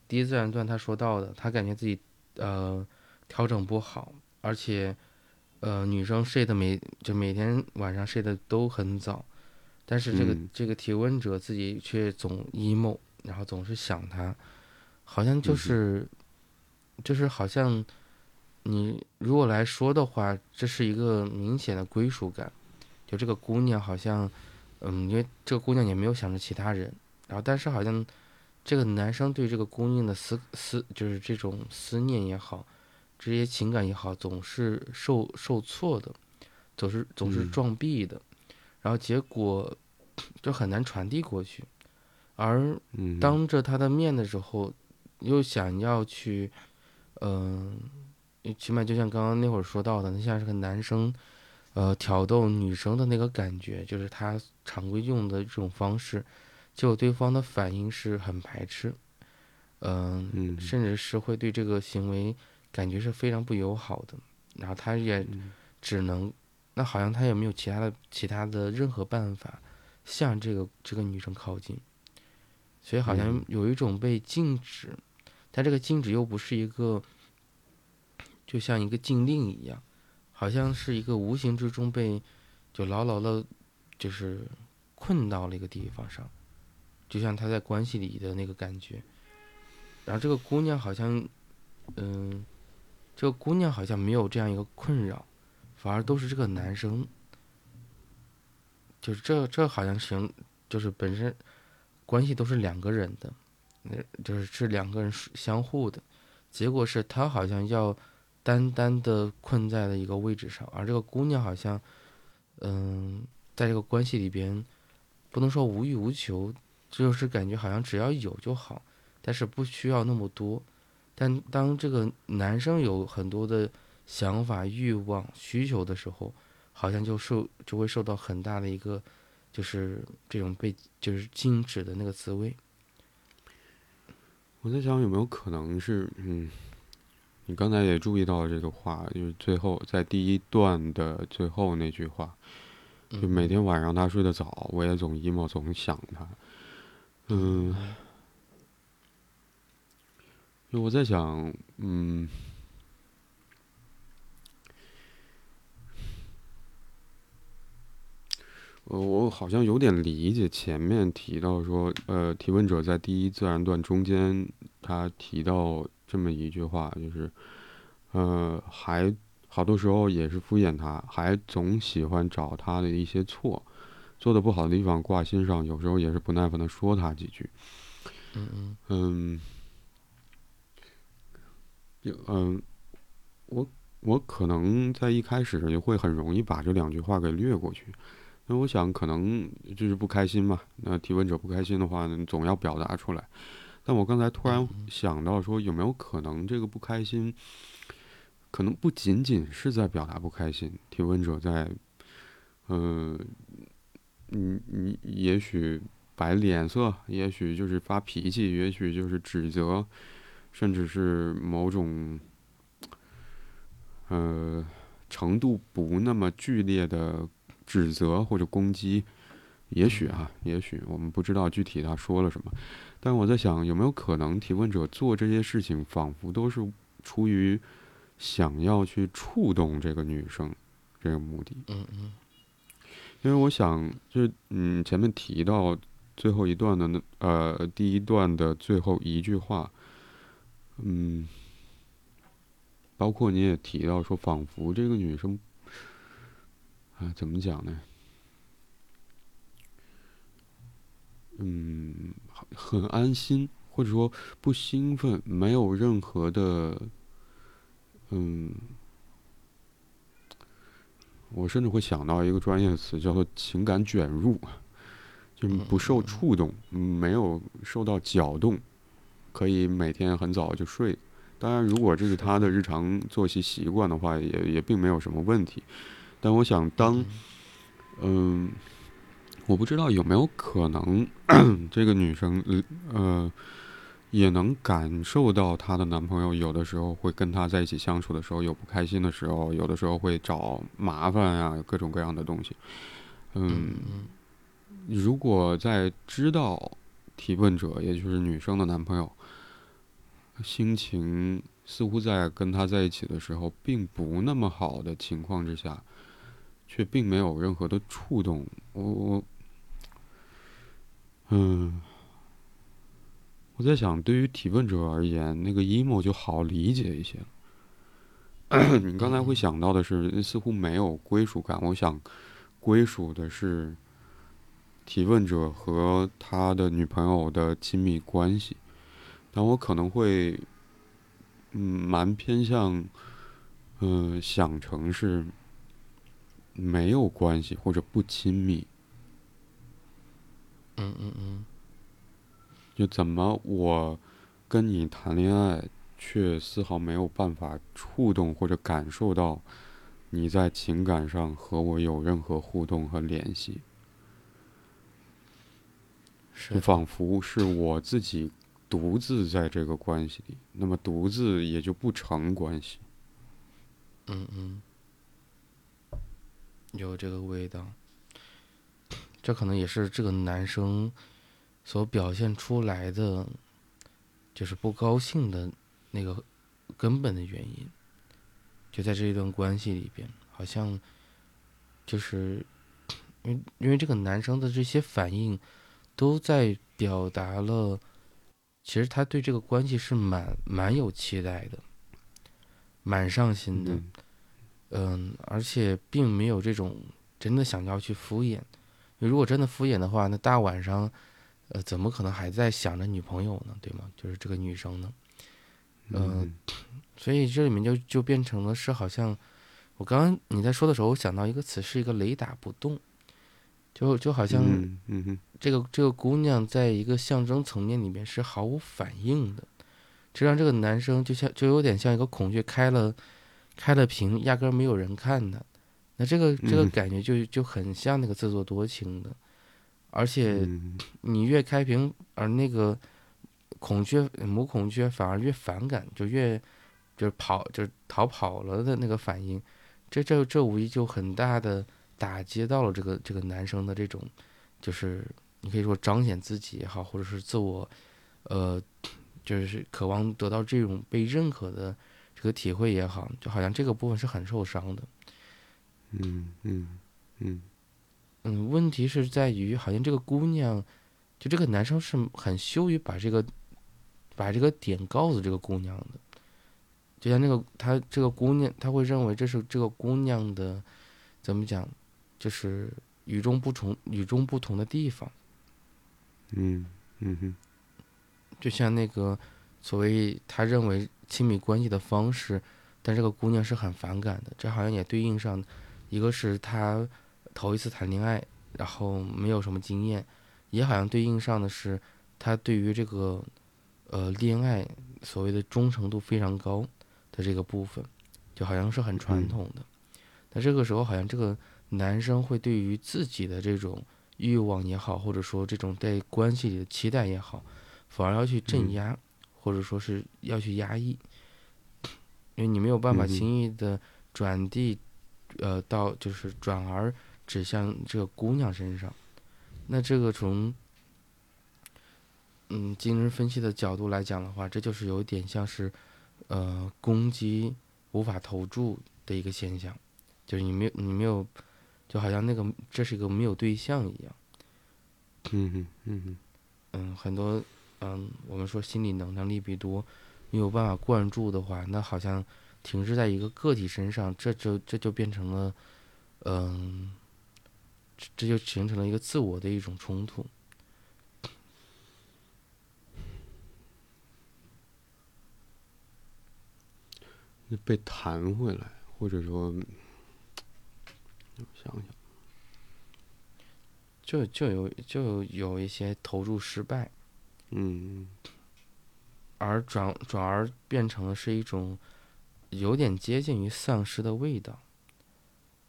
第一自然段他说到的，他感觉自己呃调整不好，而且呃女生睡的每就每天晚上睡的都很早，但是这个这个提问者自己却总 emo，然后总是想他，好像就是就是好像你如果来说的话，这是一个明显的归属感。就这个姑娘好像，嗯，因为这个姑娘也没有想着其他人，然后但是好像这个男生对这个姑娘的思思，就是这种思念也好，这些情感也好，总是受受挫的，总是总是撞壁的，然后结果 就很难传递过去，而当着他的面的时候，又想要去，嗯，起码就像刚刚那会儿说到的，那像是个男生。呃，挑逗女生的那个感觉，就是他常规用的这种方式，结果对方的反应是很排斥，嗯，甚至是会对这个行为感觉是非常不友好的。然后他也只能，那好像他也没有其他的其他的任何办法向这个这个女生靠近，所以好像有一种被禁止，但这个禁止又不是一个，就像一个禁令一样。好像是一个无形之中被，就牢牢的，就是困到了一个地方上，就像他在关系里的那个感觉，然后这个姑娘好像，嗯，这个姑娘好像没有这样一个困扰，反而都是这个男生，就是这这好像行，就是本身关系都是两个人的，那就是是两个人相互的，结果是他好像要单单的困在了一个位置上，而这个姑娘好像，嗯，在这个关系里边，不能说无欲无求，就是感觉好像只要有就好。但是不需要那么多，但当这个男生有很多的想法、欲望、需求的时候，好像就受就会受到很大的一个，就是这种被就是禁止的那个滋味。我在想有没有可能是，嗯，你刚才也注意到这个话，就是最后在第一段的最后那句话，就每天晚上他睡得早，我也总 emo 总想他，嗯。就我在想，嗯，我我好像有点理解前面提到说，呃，提问者在第一自然段中间，他提到这么一句话，就是，呃，还好多时候也是敷衍他，还总喜欢找他的一些错，做的不好的地方挂心上，有时候也是不耐烦的说他几句，嗯嗯嗯。嗯，我我可能在一开始就会很容易把这两句话给略过去，因为我想可能就是不开心嘛。那提问者不开心的话，总要表达出来。但我刚才突然想到说，有没有可能这个不开心，可能不仅仅是在表达不开心，提问者在，嗯，你你也许摆脸色，也许就是发脾气，也许就是指责。甚至是某种，呃，程度不那么剧烈的指责或者攻击，也许啊，也许我们不知道具体他说了什么，但我在想，有没有可能提问者做这些事情，仿佛都是出于想要去触动这个女生这个目的？嗯嗯。因为我想，就嗯，前面提到最后一段的那呃，第一段的最后一句话。嗯，包括你也提到说，仿佛这个女生啊，怎么讲呢？嗯，很安心，或者说不兴奋，没有任何的，嗯，我甚至会想到一个专业词，叫做情感卷入，就不受触动，没有受到搅动。可以每天很早就睡，当然，如果这是他的日常作息习惯的话，也也并没有什么问题。但我想，当嗯，我不知道有没有可能，这个女生呃，也能感受到她的男朋友有的时候会跟她在一起相处的时候有不开心的时候，有的时候会找麻烦呀，各种各样的东西。嗯，如果在知道提问者，也就是女生的男朋友。心情似乎在跟他在一起的时候并不那么好的情况之下，却并没有任何的触动。我我，嗯，我在想，对于提问者而言，那个 emo 就好理解一些。你刚才会想到的是，似乎没有归属感。我想，归属的是提问者和他的女朋友的亲密关系。但我可能会，嗯，蛮偏向，嗯，想成是没有关系或者不亲密。嗯嗯嗯。就怎么我跟你谈恋爱，却丝毫没有办法触动或者感受到你在情感上和我有任何互动和联系，是仿佛是我自己。独自在这个关系里，那么独自也就不成关系。嗯嗯，有这个味道，这可能也是这个男生所表现出来的，就是不高兴的那个根本的原因。就在这一段关系里边，好像就是因为因为这个男生的这些反应，都在表达了。其实他对这个关系是蛮蛮有期待的，蛮上心的，嗯嗯，而且并没有这种真的想要去敷衍。如果真的敷衍的话，那大晚上，呃，怎么可能还在想着女朋友呢？对吗？就是这个女生呢，嗯 所以这里面就就变成了是好像，我刚刚你在说的时候，我想到一个词，是一个雷打不动，就就好像嗯嗯这个这个姑娘在一个象征层面里面是毫无反应的，这让这个男生就像就有点像一个孔雀开了开了屏，压根儿没有人看他。那这个这个嗯感觉就就很像那个自作多情的，而且嗯。你越开屏，而那个孔雀母孔雀反而越反感，就越就是跑就是逃跑了的那个反应，这这这无疑就很大的打击到了这个这个男生的这种，就是你可以说彰显自己也好，或者是自我，呃，就是渴望得到这种被认可的这个体会也好，就好像这个部分是很受伤的。嗯嗯嗯嗯，问题是在于，好像这个姑娘，就这个男生是很羞于把这个把这个点告诉这个姑娘的，就像那个他这个姑娘，他会认为这是这个姑娘的怎么讲，就是与众不同、与众不同的地方。嗯嗯哼就像那个所谓他认为亲密关系的方式，但这个姑娘是很反感的。这好像也对应上，一个是他头一次谈恋爱，然后没有什么经验，也好像对应上的是他对于这个呃恋爱所谓的忠诚度非常高的这个部分，就好像是很传嗯统的。那这个时候，好像这个男生会对于自己的这种欲望也好，或者说这种在关系里的期待也好，反而要去镇嗯。压，或者说是要去压抑，因为你没有办法轻易的转递，呃，到就是转而指向这个姑娘身上。那这个从嗯精神分析的角度来讲的话，这就是有点像是呃攻击无法投注的一个现象，就是你没有你没有，就好像那个这是一个没有对象一样。嗯哼嗯哼嗯，很多嗯，我们说心理能量利比多没有办法灌注的话，那好像停滞在一个个体身上，这就这就变成了，嗯，这这就形成了一个自我的一种冲突。那被弹回来，或者说，我想想，就就有就有一些投入失败，嗯。而转转而变成了是一种有点接近于丧失的味道，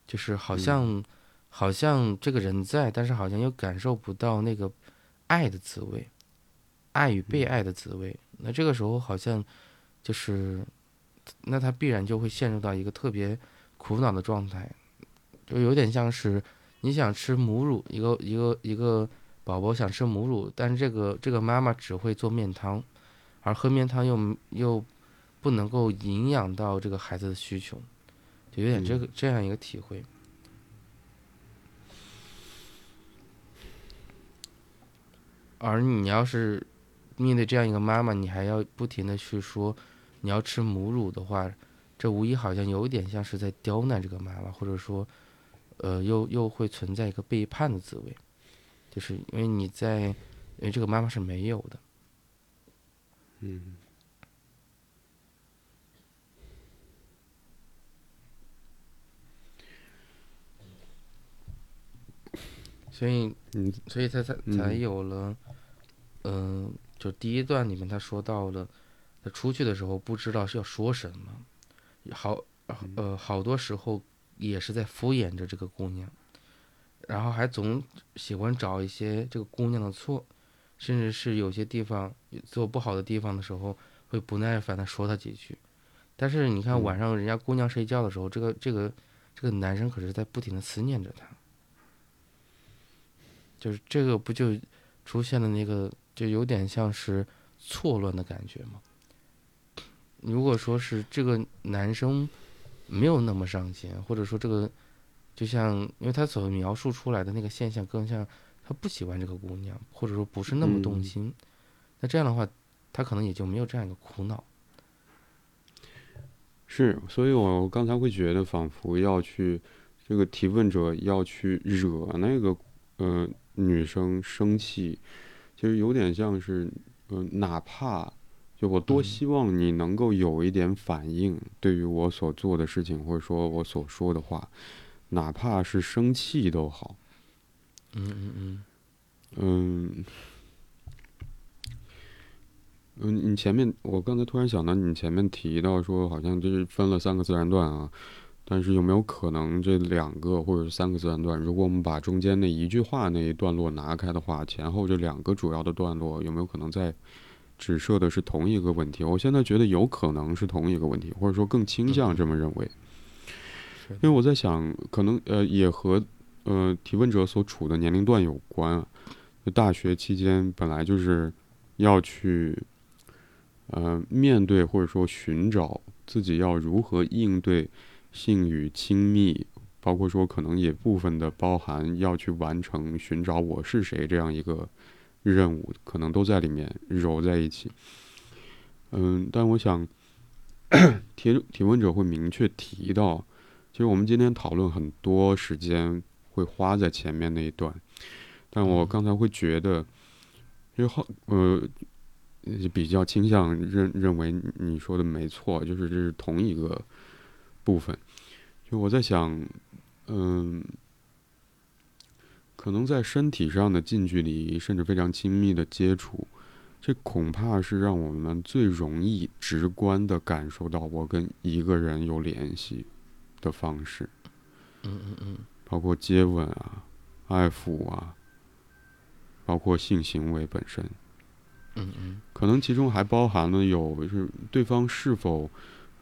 就是好嗯。像、好像这个人在，但是好像又感受不到那个爱的滋味，爱与被爱的滋味。那这个时候好像就是，那他必然就会陷入到一个特别苦恼的状态，就有点像是你想吃母乳，一个一个一个宝宝想吃母乳，但是这个这个妈妈只会做面汤。而喝面汤又又不能够营养到这个孩子的需求，就有点这个、这样一个体会。而你要是面对这样一个妈妈，你还要不停的去说你要吃母乳的话，这无疑好像有点像是在刁难这个妈妈，或者说，呃，又又会存在一个背叛的滋味，就是因为你在，因为这个妈妈是没有的。嗯。所以，嗯所以他才嗯。才有了，嗯、就第一段里面他说到了，他出去的时候不知道是要说什么，好，呃，好多时候也是在敷衍着这个姑娘，然后还总喜欢找一些这个姑娘的错，甚至是有些地方做不好的地方的时候，会不耐烦的说她几句。但是你看嗯晚上人家姑娘睡觉的时候，这个这个这个男生可是在不停的思念着她。就是这个不就出现了那个，就有点像是错乱的感觉吗？如果说是这个男生没有那么上心，或者说这个就像，因为他所描述出来的那个现象，更像他不喜欢这个姑娘，或者说不是那么动嗯心。那这样的话，他可能也就没有这样一个苦恼。是，所以我刚才会觉得，仿佛要去这个提问者要去惹那个呃女生生气，其实有点像是，嗯，哪怕就我多希望你能够有一点反应，对于我所做的事情或者说我所说的话，哪怕是生气都好。嗯嗯嗯。嗯。嗯，你前面我刚才突然想到，你前面提到说好像就是分了三个自然段啊，但是有没有可能这两个或者是三个自然段，如果我们把中间那一句话那一段落拿开的话，前后这两个主要的段落有没有可能在指涉的是同一个问题？我现在觉得有可能是同一个问题，或者说更倾向这么认为，因为我在想，可能呃也和呃提问者所处的年龄段有关，大学期间本来就是要去。呃，面对或者说寻找自己要如何应对性与亲密，包括说可能也部分的包含要去完成寻找我是谁这样一个任务，可能都在里面揉在一起。嗯，但我想提提问者会明确提到，其实我们今天讨论很多时间会花在前面那一段，但我刚才会觉得，因为后呃。比较倾向认认为你说的没错，就是这是同一个部分。就我在想，嗯，可能在身体上的近距离甚至非常亲密的接触，这恐怕是让我们最容易直观的感受到我跟一个人有联系的方式。嗯嗯嗯，包括接吻啊、爱抚啊，包括性行为本身。嗯嗯，可能其中还包含了有是对方是否，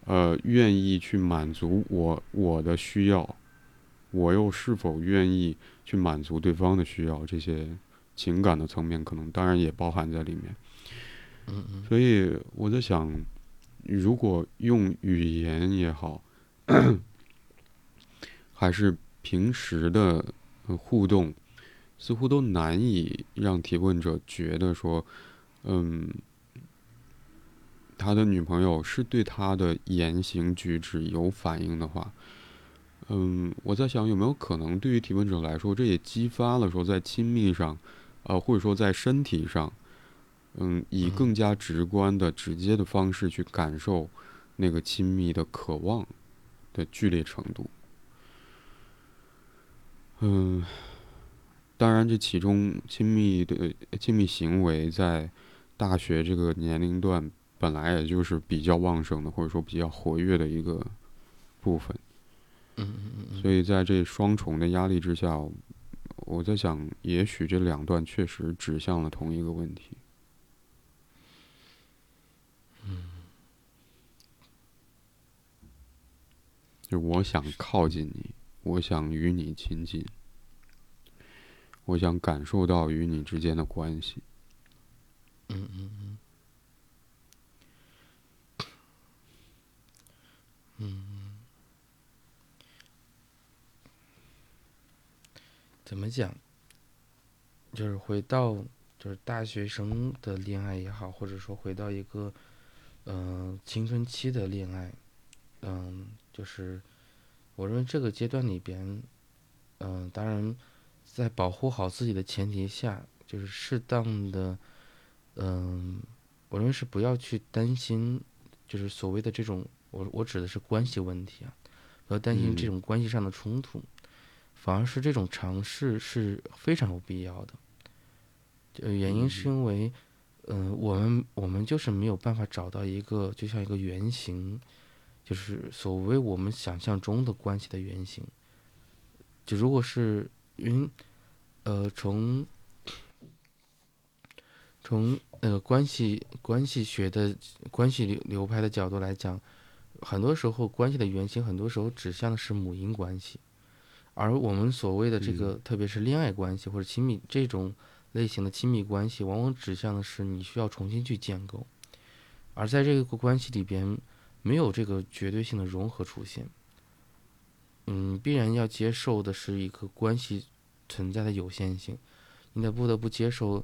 呃，愿意去满足我我的需要，我又是否愿意去满足对方的需要，这些情感的层面可能当然也包含在里面。嗯嗯，所以我在想，如果用语言也好，还是平时的互动，似乎都难以让提问者觉得说。嗯，他的女朋友是对他的言行举止有反应的话，嗯，我在想有没有可能，对于提问者来说，这也激发了说在亲密上，呃，或者说在身体上，嗯，以更加直观的、直接的方式去感受那个亲密的渴望的剧烈程度。嗯，当然，这其中亲密的亲密行为在。大学这个年龄段本来也就是比较旺盛的，或者说比较活跃的一个部分。嗯嗯嗯。所以在这双重的压力之下，我在想，也许这两段确实指向了同一个问题。嗯。就我想靠近你，我想与你亲近，我想感受到与你之间的关系。嗯嗯嗯，嗯，怎么讲？就是回到就是大学生的恋爱也好，或者说回到一个嗯青春期的恋爱，嗯，就是我认为这个阶段里边，嗯，当然在保护好自己的前提下，就是适当的。嗯，我认为是不要去担心，就是所谓的这种，我我指的是关系问题啊，不要担心这种关系上的冲突，反而是这种尝试是非常有必要的。呃，原因是因为，嗯，我们我们就是没有办法找到一个就像一个原型，就是所谓我们想象中的关系的原型。就如果是因，呃，从。从那个关系关系学的关系流流派的角度来讲，很多时候关系的原型，很多时候指向的是母婴关系，而我们所谓的这个，特别是恋爱关系或者亲密这种类型的亲密关系，往往指向的是你需要重新去建构，而在这个关系里边，没有这个绝对性的融合出现，嗯，必然要接受的是一个关系存在的有限性，你得不得不接受。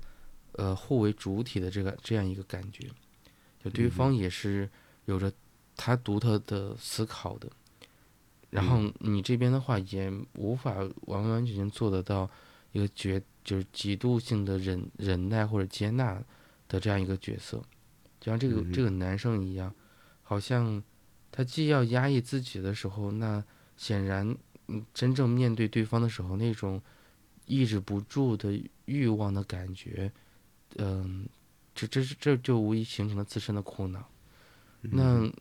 呃，互为主体的这个这样一个感觉，就对方也是有着他独特的思考的。然后你这边的话也无法完完全全做得到一个绝就是极度性的忍忍耐或者接纳的这样一个角色，就像这个这个男生一样，好像他既要压抑自己的时候，那显然嗯真正面对对方的时候，那种抑制不住的欲望的感觉，嗯，这这是这就无疑形成了自身的苦恼。那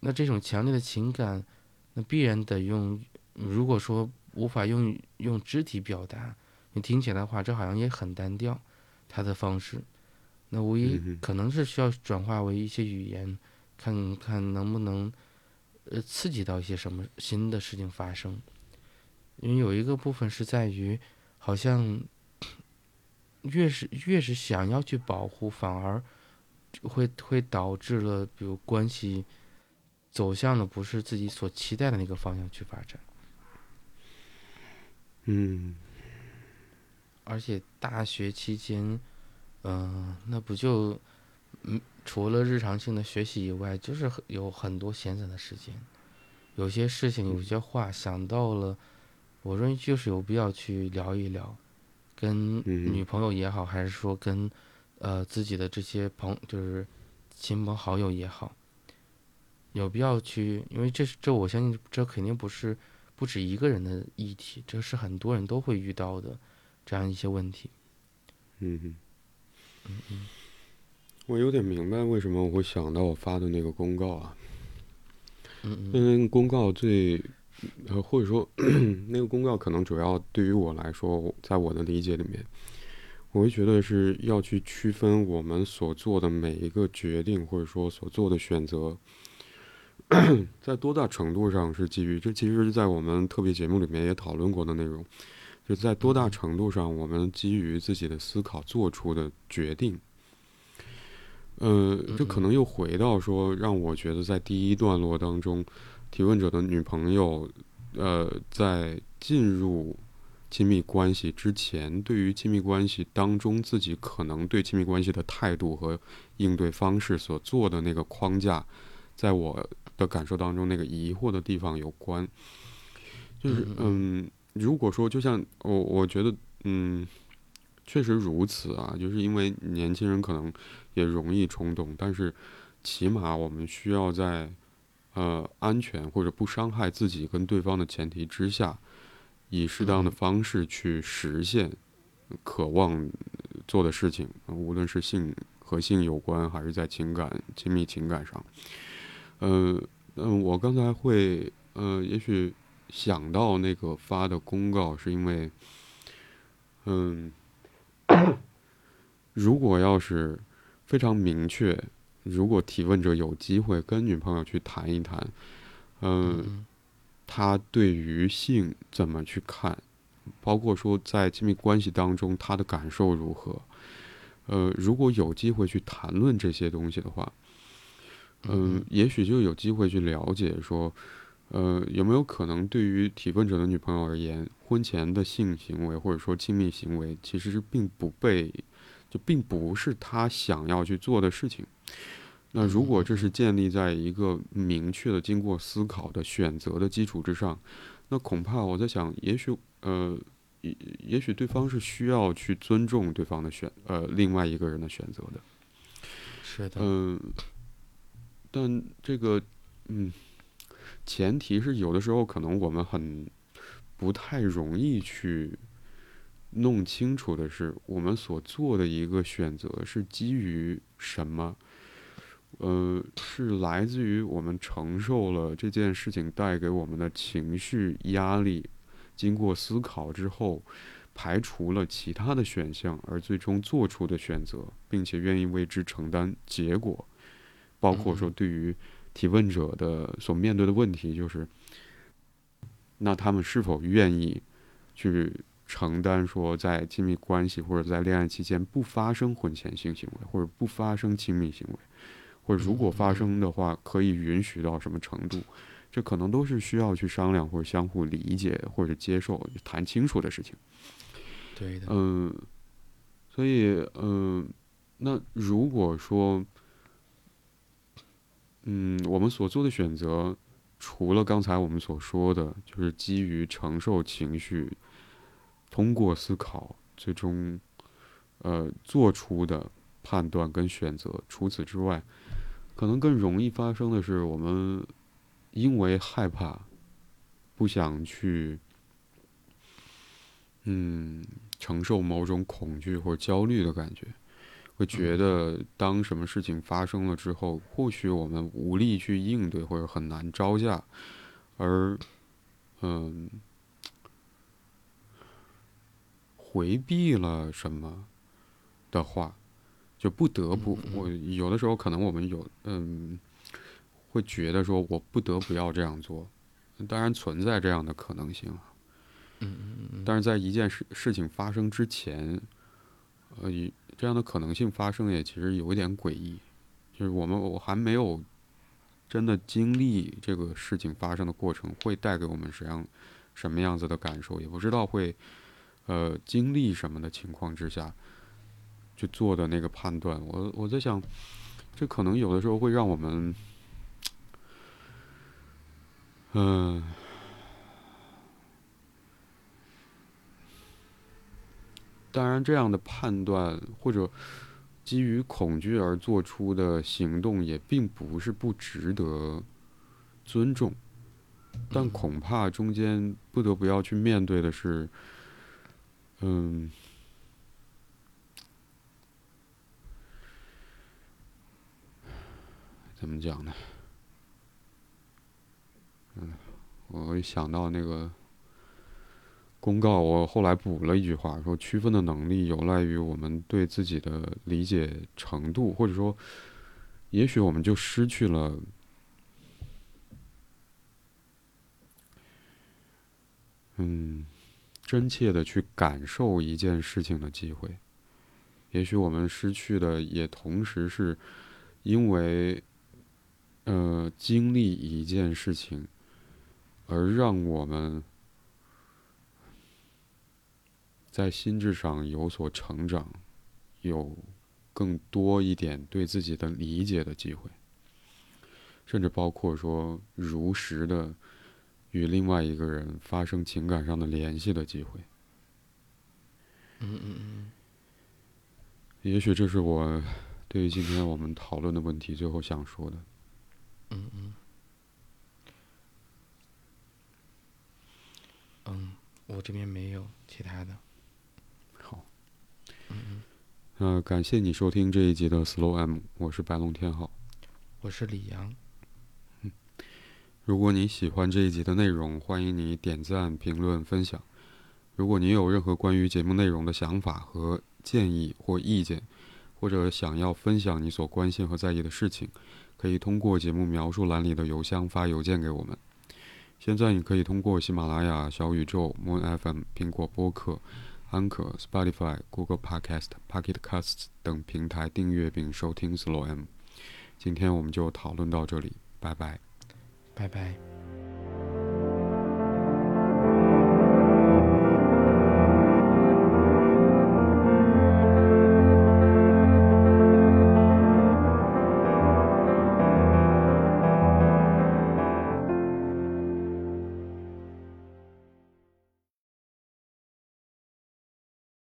那这种强烈的情感。那必然得用，如果说无法用用肢体表达，你听起来的话，这好像也很单调，他的方式，那无疑可能是需要转化为一些语言，看看能不能，呃，刺激到一些什么新的事情发生。因为有一个部分是在于，好像越是越是想要去保护，反而会会导致了，比如关系。走向的不是自己所期待的那个方向去发展，嗯，而且大学期间，嗯，那不就，嗯，除了日常性的学习以外，就是有很多闲散的时间，有些事情，有些话想到了，我认为就是有必要去聊一聊，跟女朋友也好，还是说跟，呃，自己的这些朋，就是亲朋好友也好。有必要去，因为这是这，我相信这肯定不是不止一个人的议题，这是很多人都会遇到的这样一些问题。嗯嗯嗯嗯，我有点明白为什么我会想到我发的那个公告啊。嗯嗯。为公告最，呃，或者说 那个公告可能主要对于我来说，在我的理解里面，我会觉得是要去区分我们所做的每一个决定，或者说所做的选择。在多大程度上是基于这？其实是在我们特别节目里面也讨论过的内容，就在多大程度上我们基于自己的思考做出的决定。呃，这可能又回到说，让我觉得在第一段落当中，提问者的女朋友，呃，在进入亲密关系之前，对于亲密关系当中自己可能对亲密关系的态度和应对方式所做的那个框架，在我。的感受当中，那个疑惑的地方有关，就是嗯，如果说就像我，我觉得嗯，确实如此啊，就是因为年轻人可能也容易冲动，但是起码我们需要在呃安全或者不伤害自己跟对方的前提之下，以适当的方式去实现渴望做的事情，无论是性和性有关，还是在情感亲密情感上。嗯嗯，我刚才会呃，也许想到那个发的公告，是因为，嗯，如果要是非常明确，如果提问者有机会跟女朋友去谈一谈，嗯，他对于性怎么去看，包括说在亲密关系当中他的感受如何，呃，如果有机会去谈论这些东西的话。嗯，也许就有机会去了解说，呃，有没有可能对于提问者的女朋友而言，婚前的性行为或者说亲密行为，其实是并不被，就并不是他想要去做的事情。那如果这是建立在一个明确的、经过思考的选择的基础之上，那恐怕我在想，也许呃，也也许对方是需要去尊重对方的选，呃，另外一个人的选择的。是的。嗯。但这个，嗯，前提是有的时候可能我们很不太容易去弄清楚的是，我们所做的一个选择是基于什么？呃，是来自于我们承受了这件事情带给我们的情绪压力，经过思考之后，排除了其他的选项，而最终做出的选择，并且愿意为之承担结果。包括说，对于提问者的所面对的问题，就是，那他们是否愿意去承担说，在亲密关系或者在恋爱期间不发生婚前性行为，或者不发生亲密行为，或者如果发生的话，可以允许到什么程度？这可能都是需要去商量或者相互理解或者接受、谈清楚的事情。对的。嗯，所以，嗯，那如果说。嗯，我们所做的选择，除了刚才我们所说的，就是基于承受情绪，通过思考，最终，呃，做出的判断跟选择。除此之外，可能更容易发生的是，我们因为害怕，不想去，嗯，承受某种恐惧或焦虑的感觉。会觉得，当什么事情发生了之后，或许我们无力去应对，或者很难招架，而，嗯，回避了什么的话，就不得不，我有的时候可能我们有，嗯，会觉得说我不得不要这样做，当然存在这样的可能性，嗯嗯嗯，但是在一件事事情发生之前，呃。这样的可能性发生也其实有一点诡异，就是我们我还没有真的经历这个事情发生的过程，会带给我们什么样什么样子的感受，也不知道会呃经历什么的情况之下去做的那个判断。我我在想，这可能有的时候会让我们，嗯。当然，这样的判断或者基于恐惧而做出的行动，也并不是不值得尊重。但恐怕中间不得不要去面对的是，嗯，怎么讲呢？嗯，我想到那个。公告，我后来补了一句话，说区分的能力有赖于我们对自己的理解程度，或者说，也许我们就失去了，嗯，真切的去感受一件事情的机会。也许我们失去的也同时是因为，呃，经历一件事情，而让我们。在心智上有所成长，有更多一点对自己的理解的机会，甚至包括说如实的与另外一个人发生情感上的联系的机会。嗯嗯嗯。也许这是我对于今天我们讨论的问题最后想说的。嗯嗯。嗯，我这边没有其他的。呃，感谢你收听这一集的 Slow M，我是白龙天浩，我是李阳。嗯，如果你喜欢这一集的内容，欢迎你点赞、评论、分享。如果你有任何关于节目内容的想法和建议或意见，或者想要分享你所关心和在意的事情，可以通过节目描述栏里的邮箱发邮件给我们。现在你可以通过喜马拉雅、小宇宙、Moon FM、苹果播客。安可、Spotify、Google Podcast、Pocket Casts 等平台订阅并收听 Slow M。今天我们就讨论到这里，拜拜，拜拜。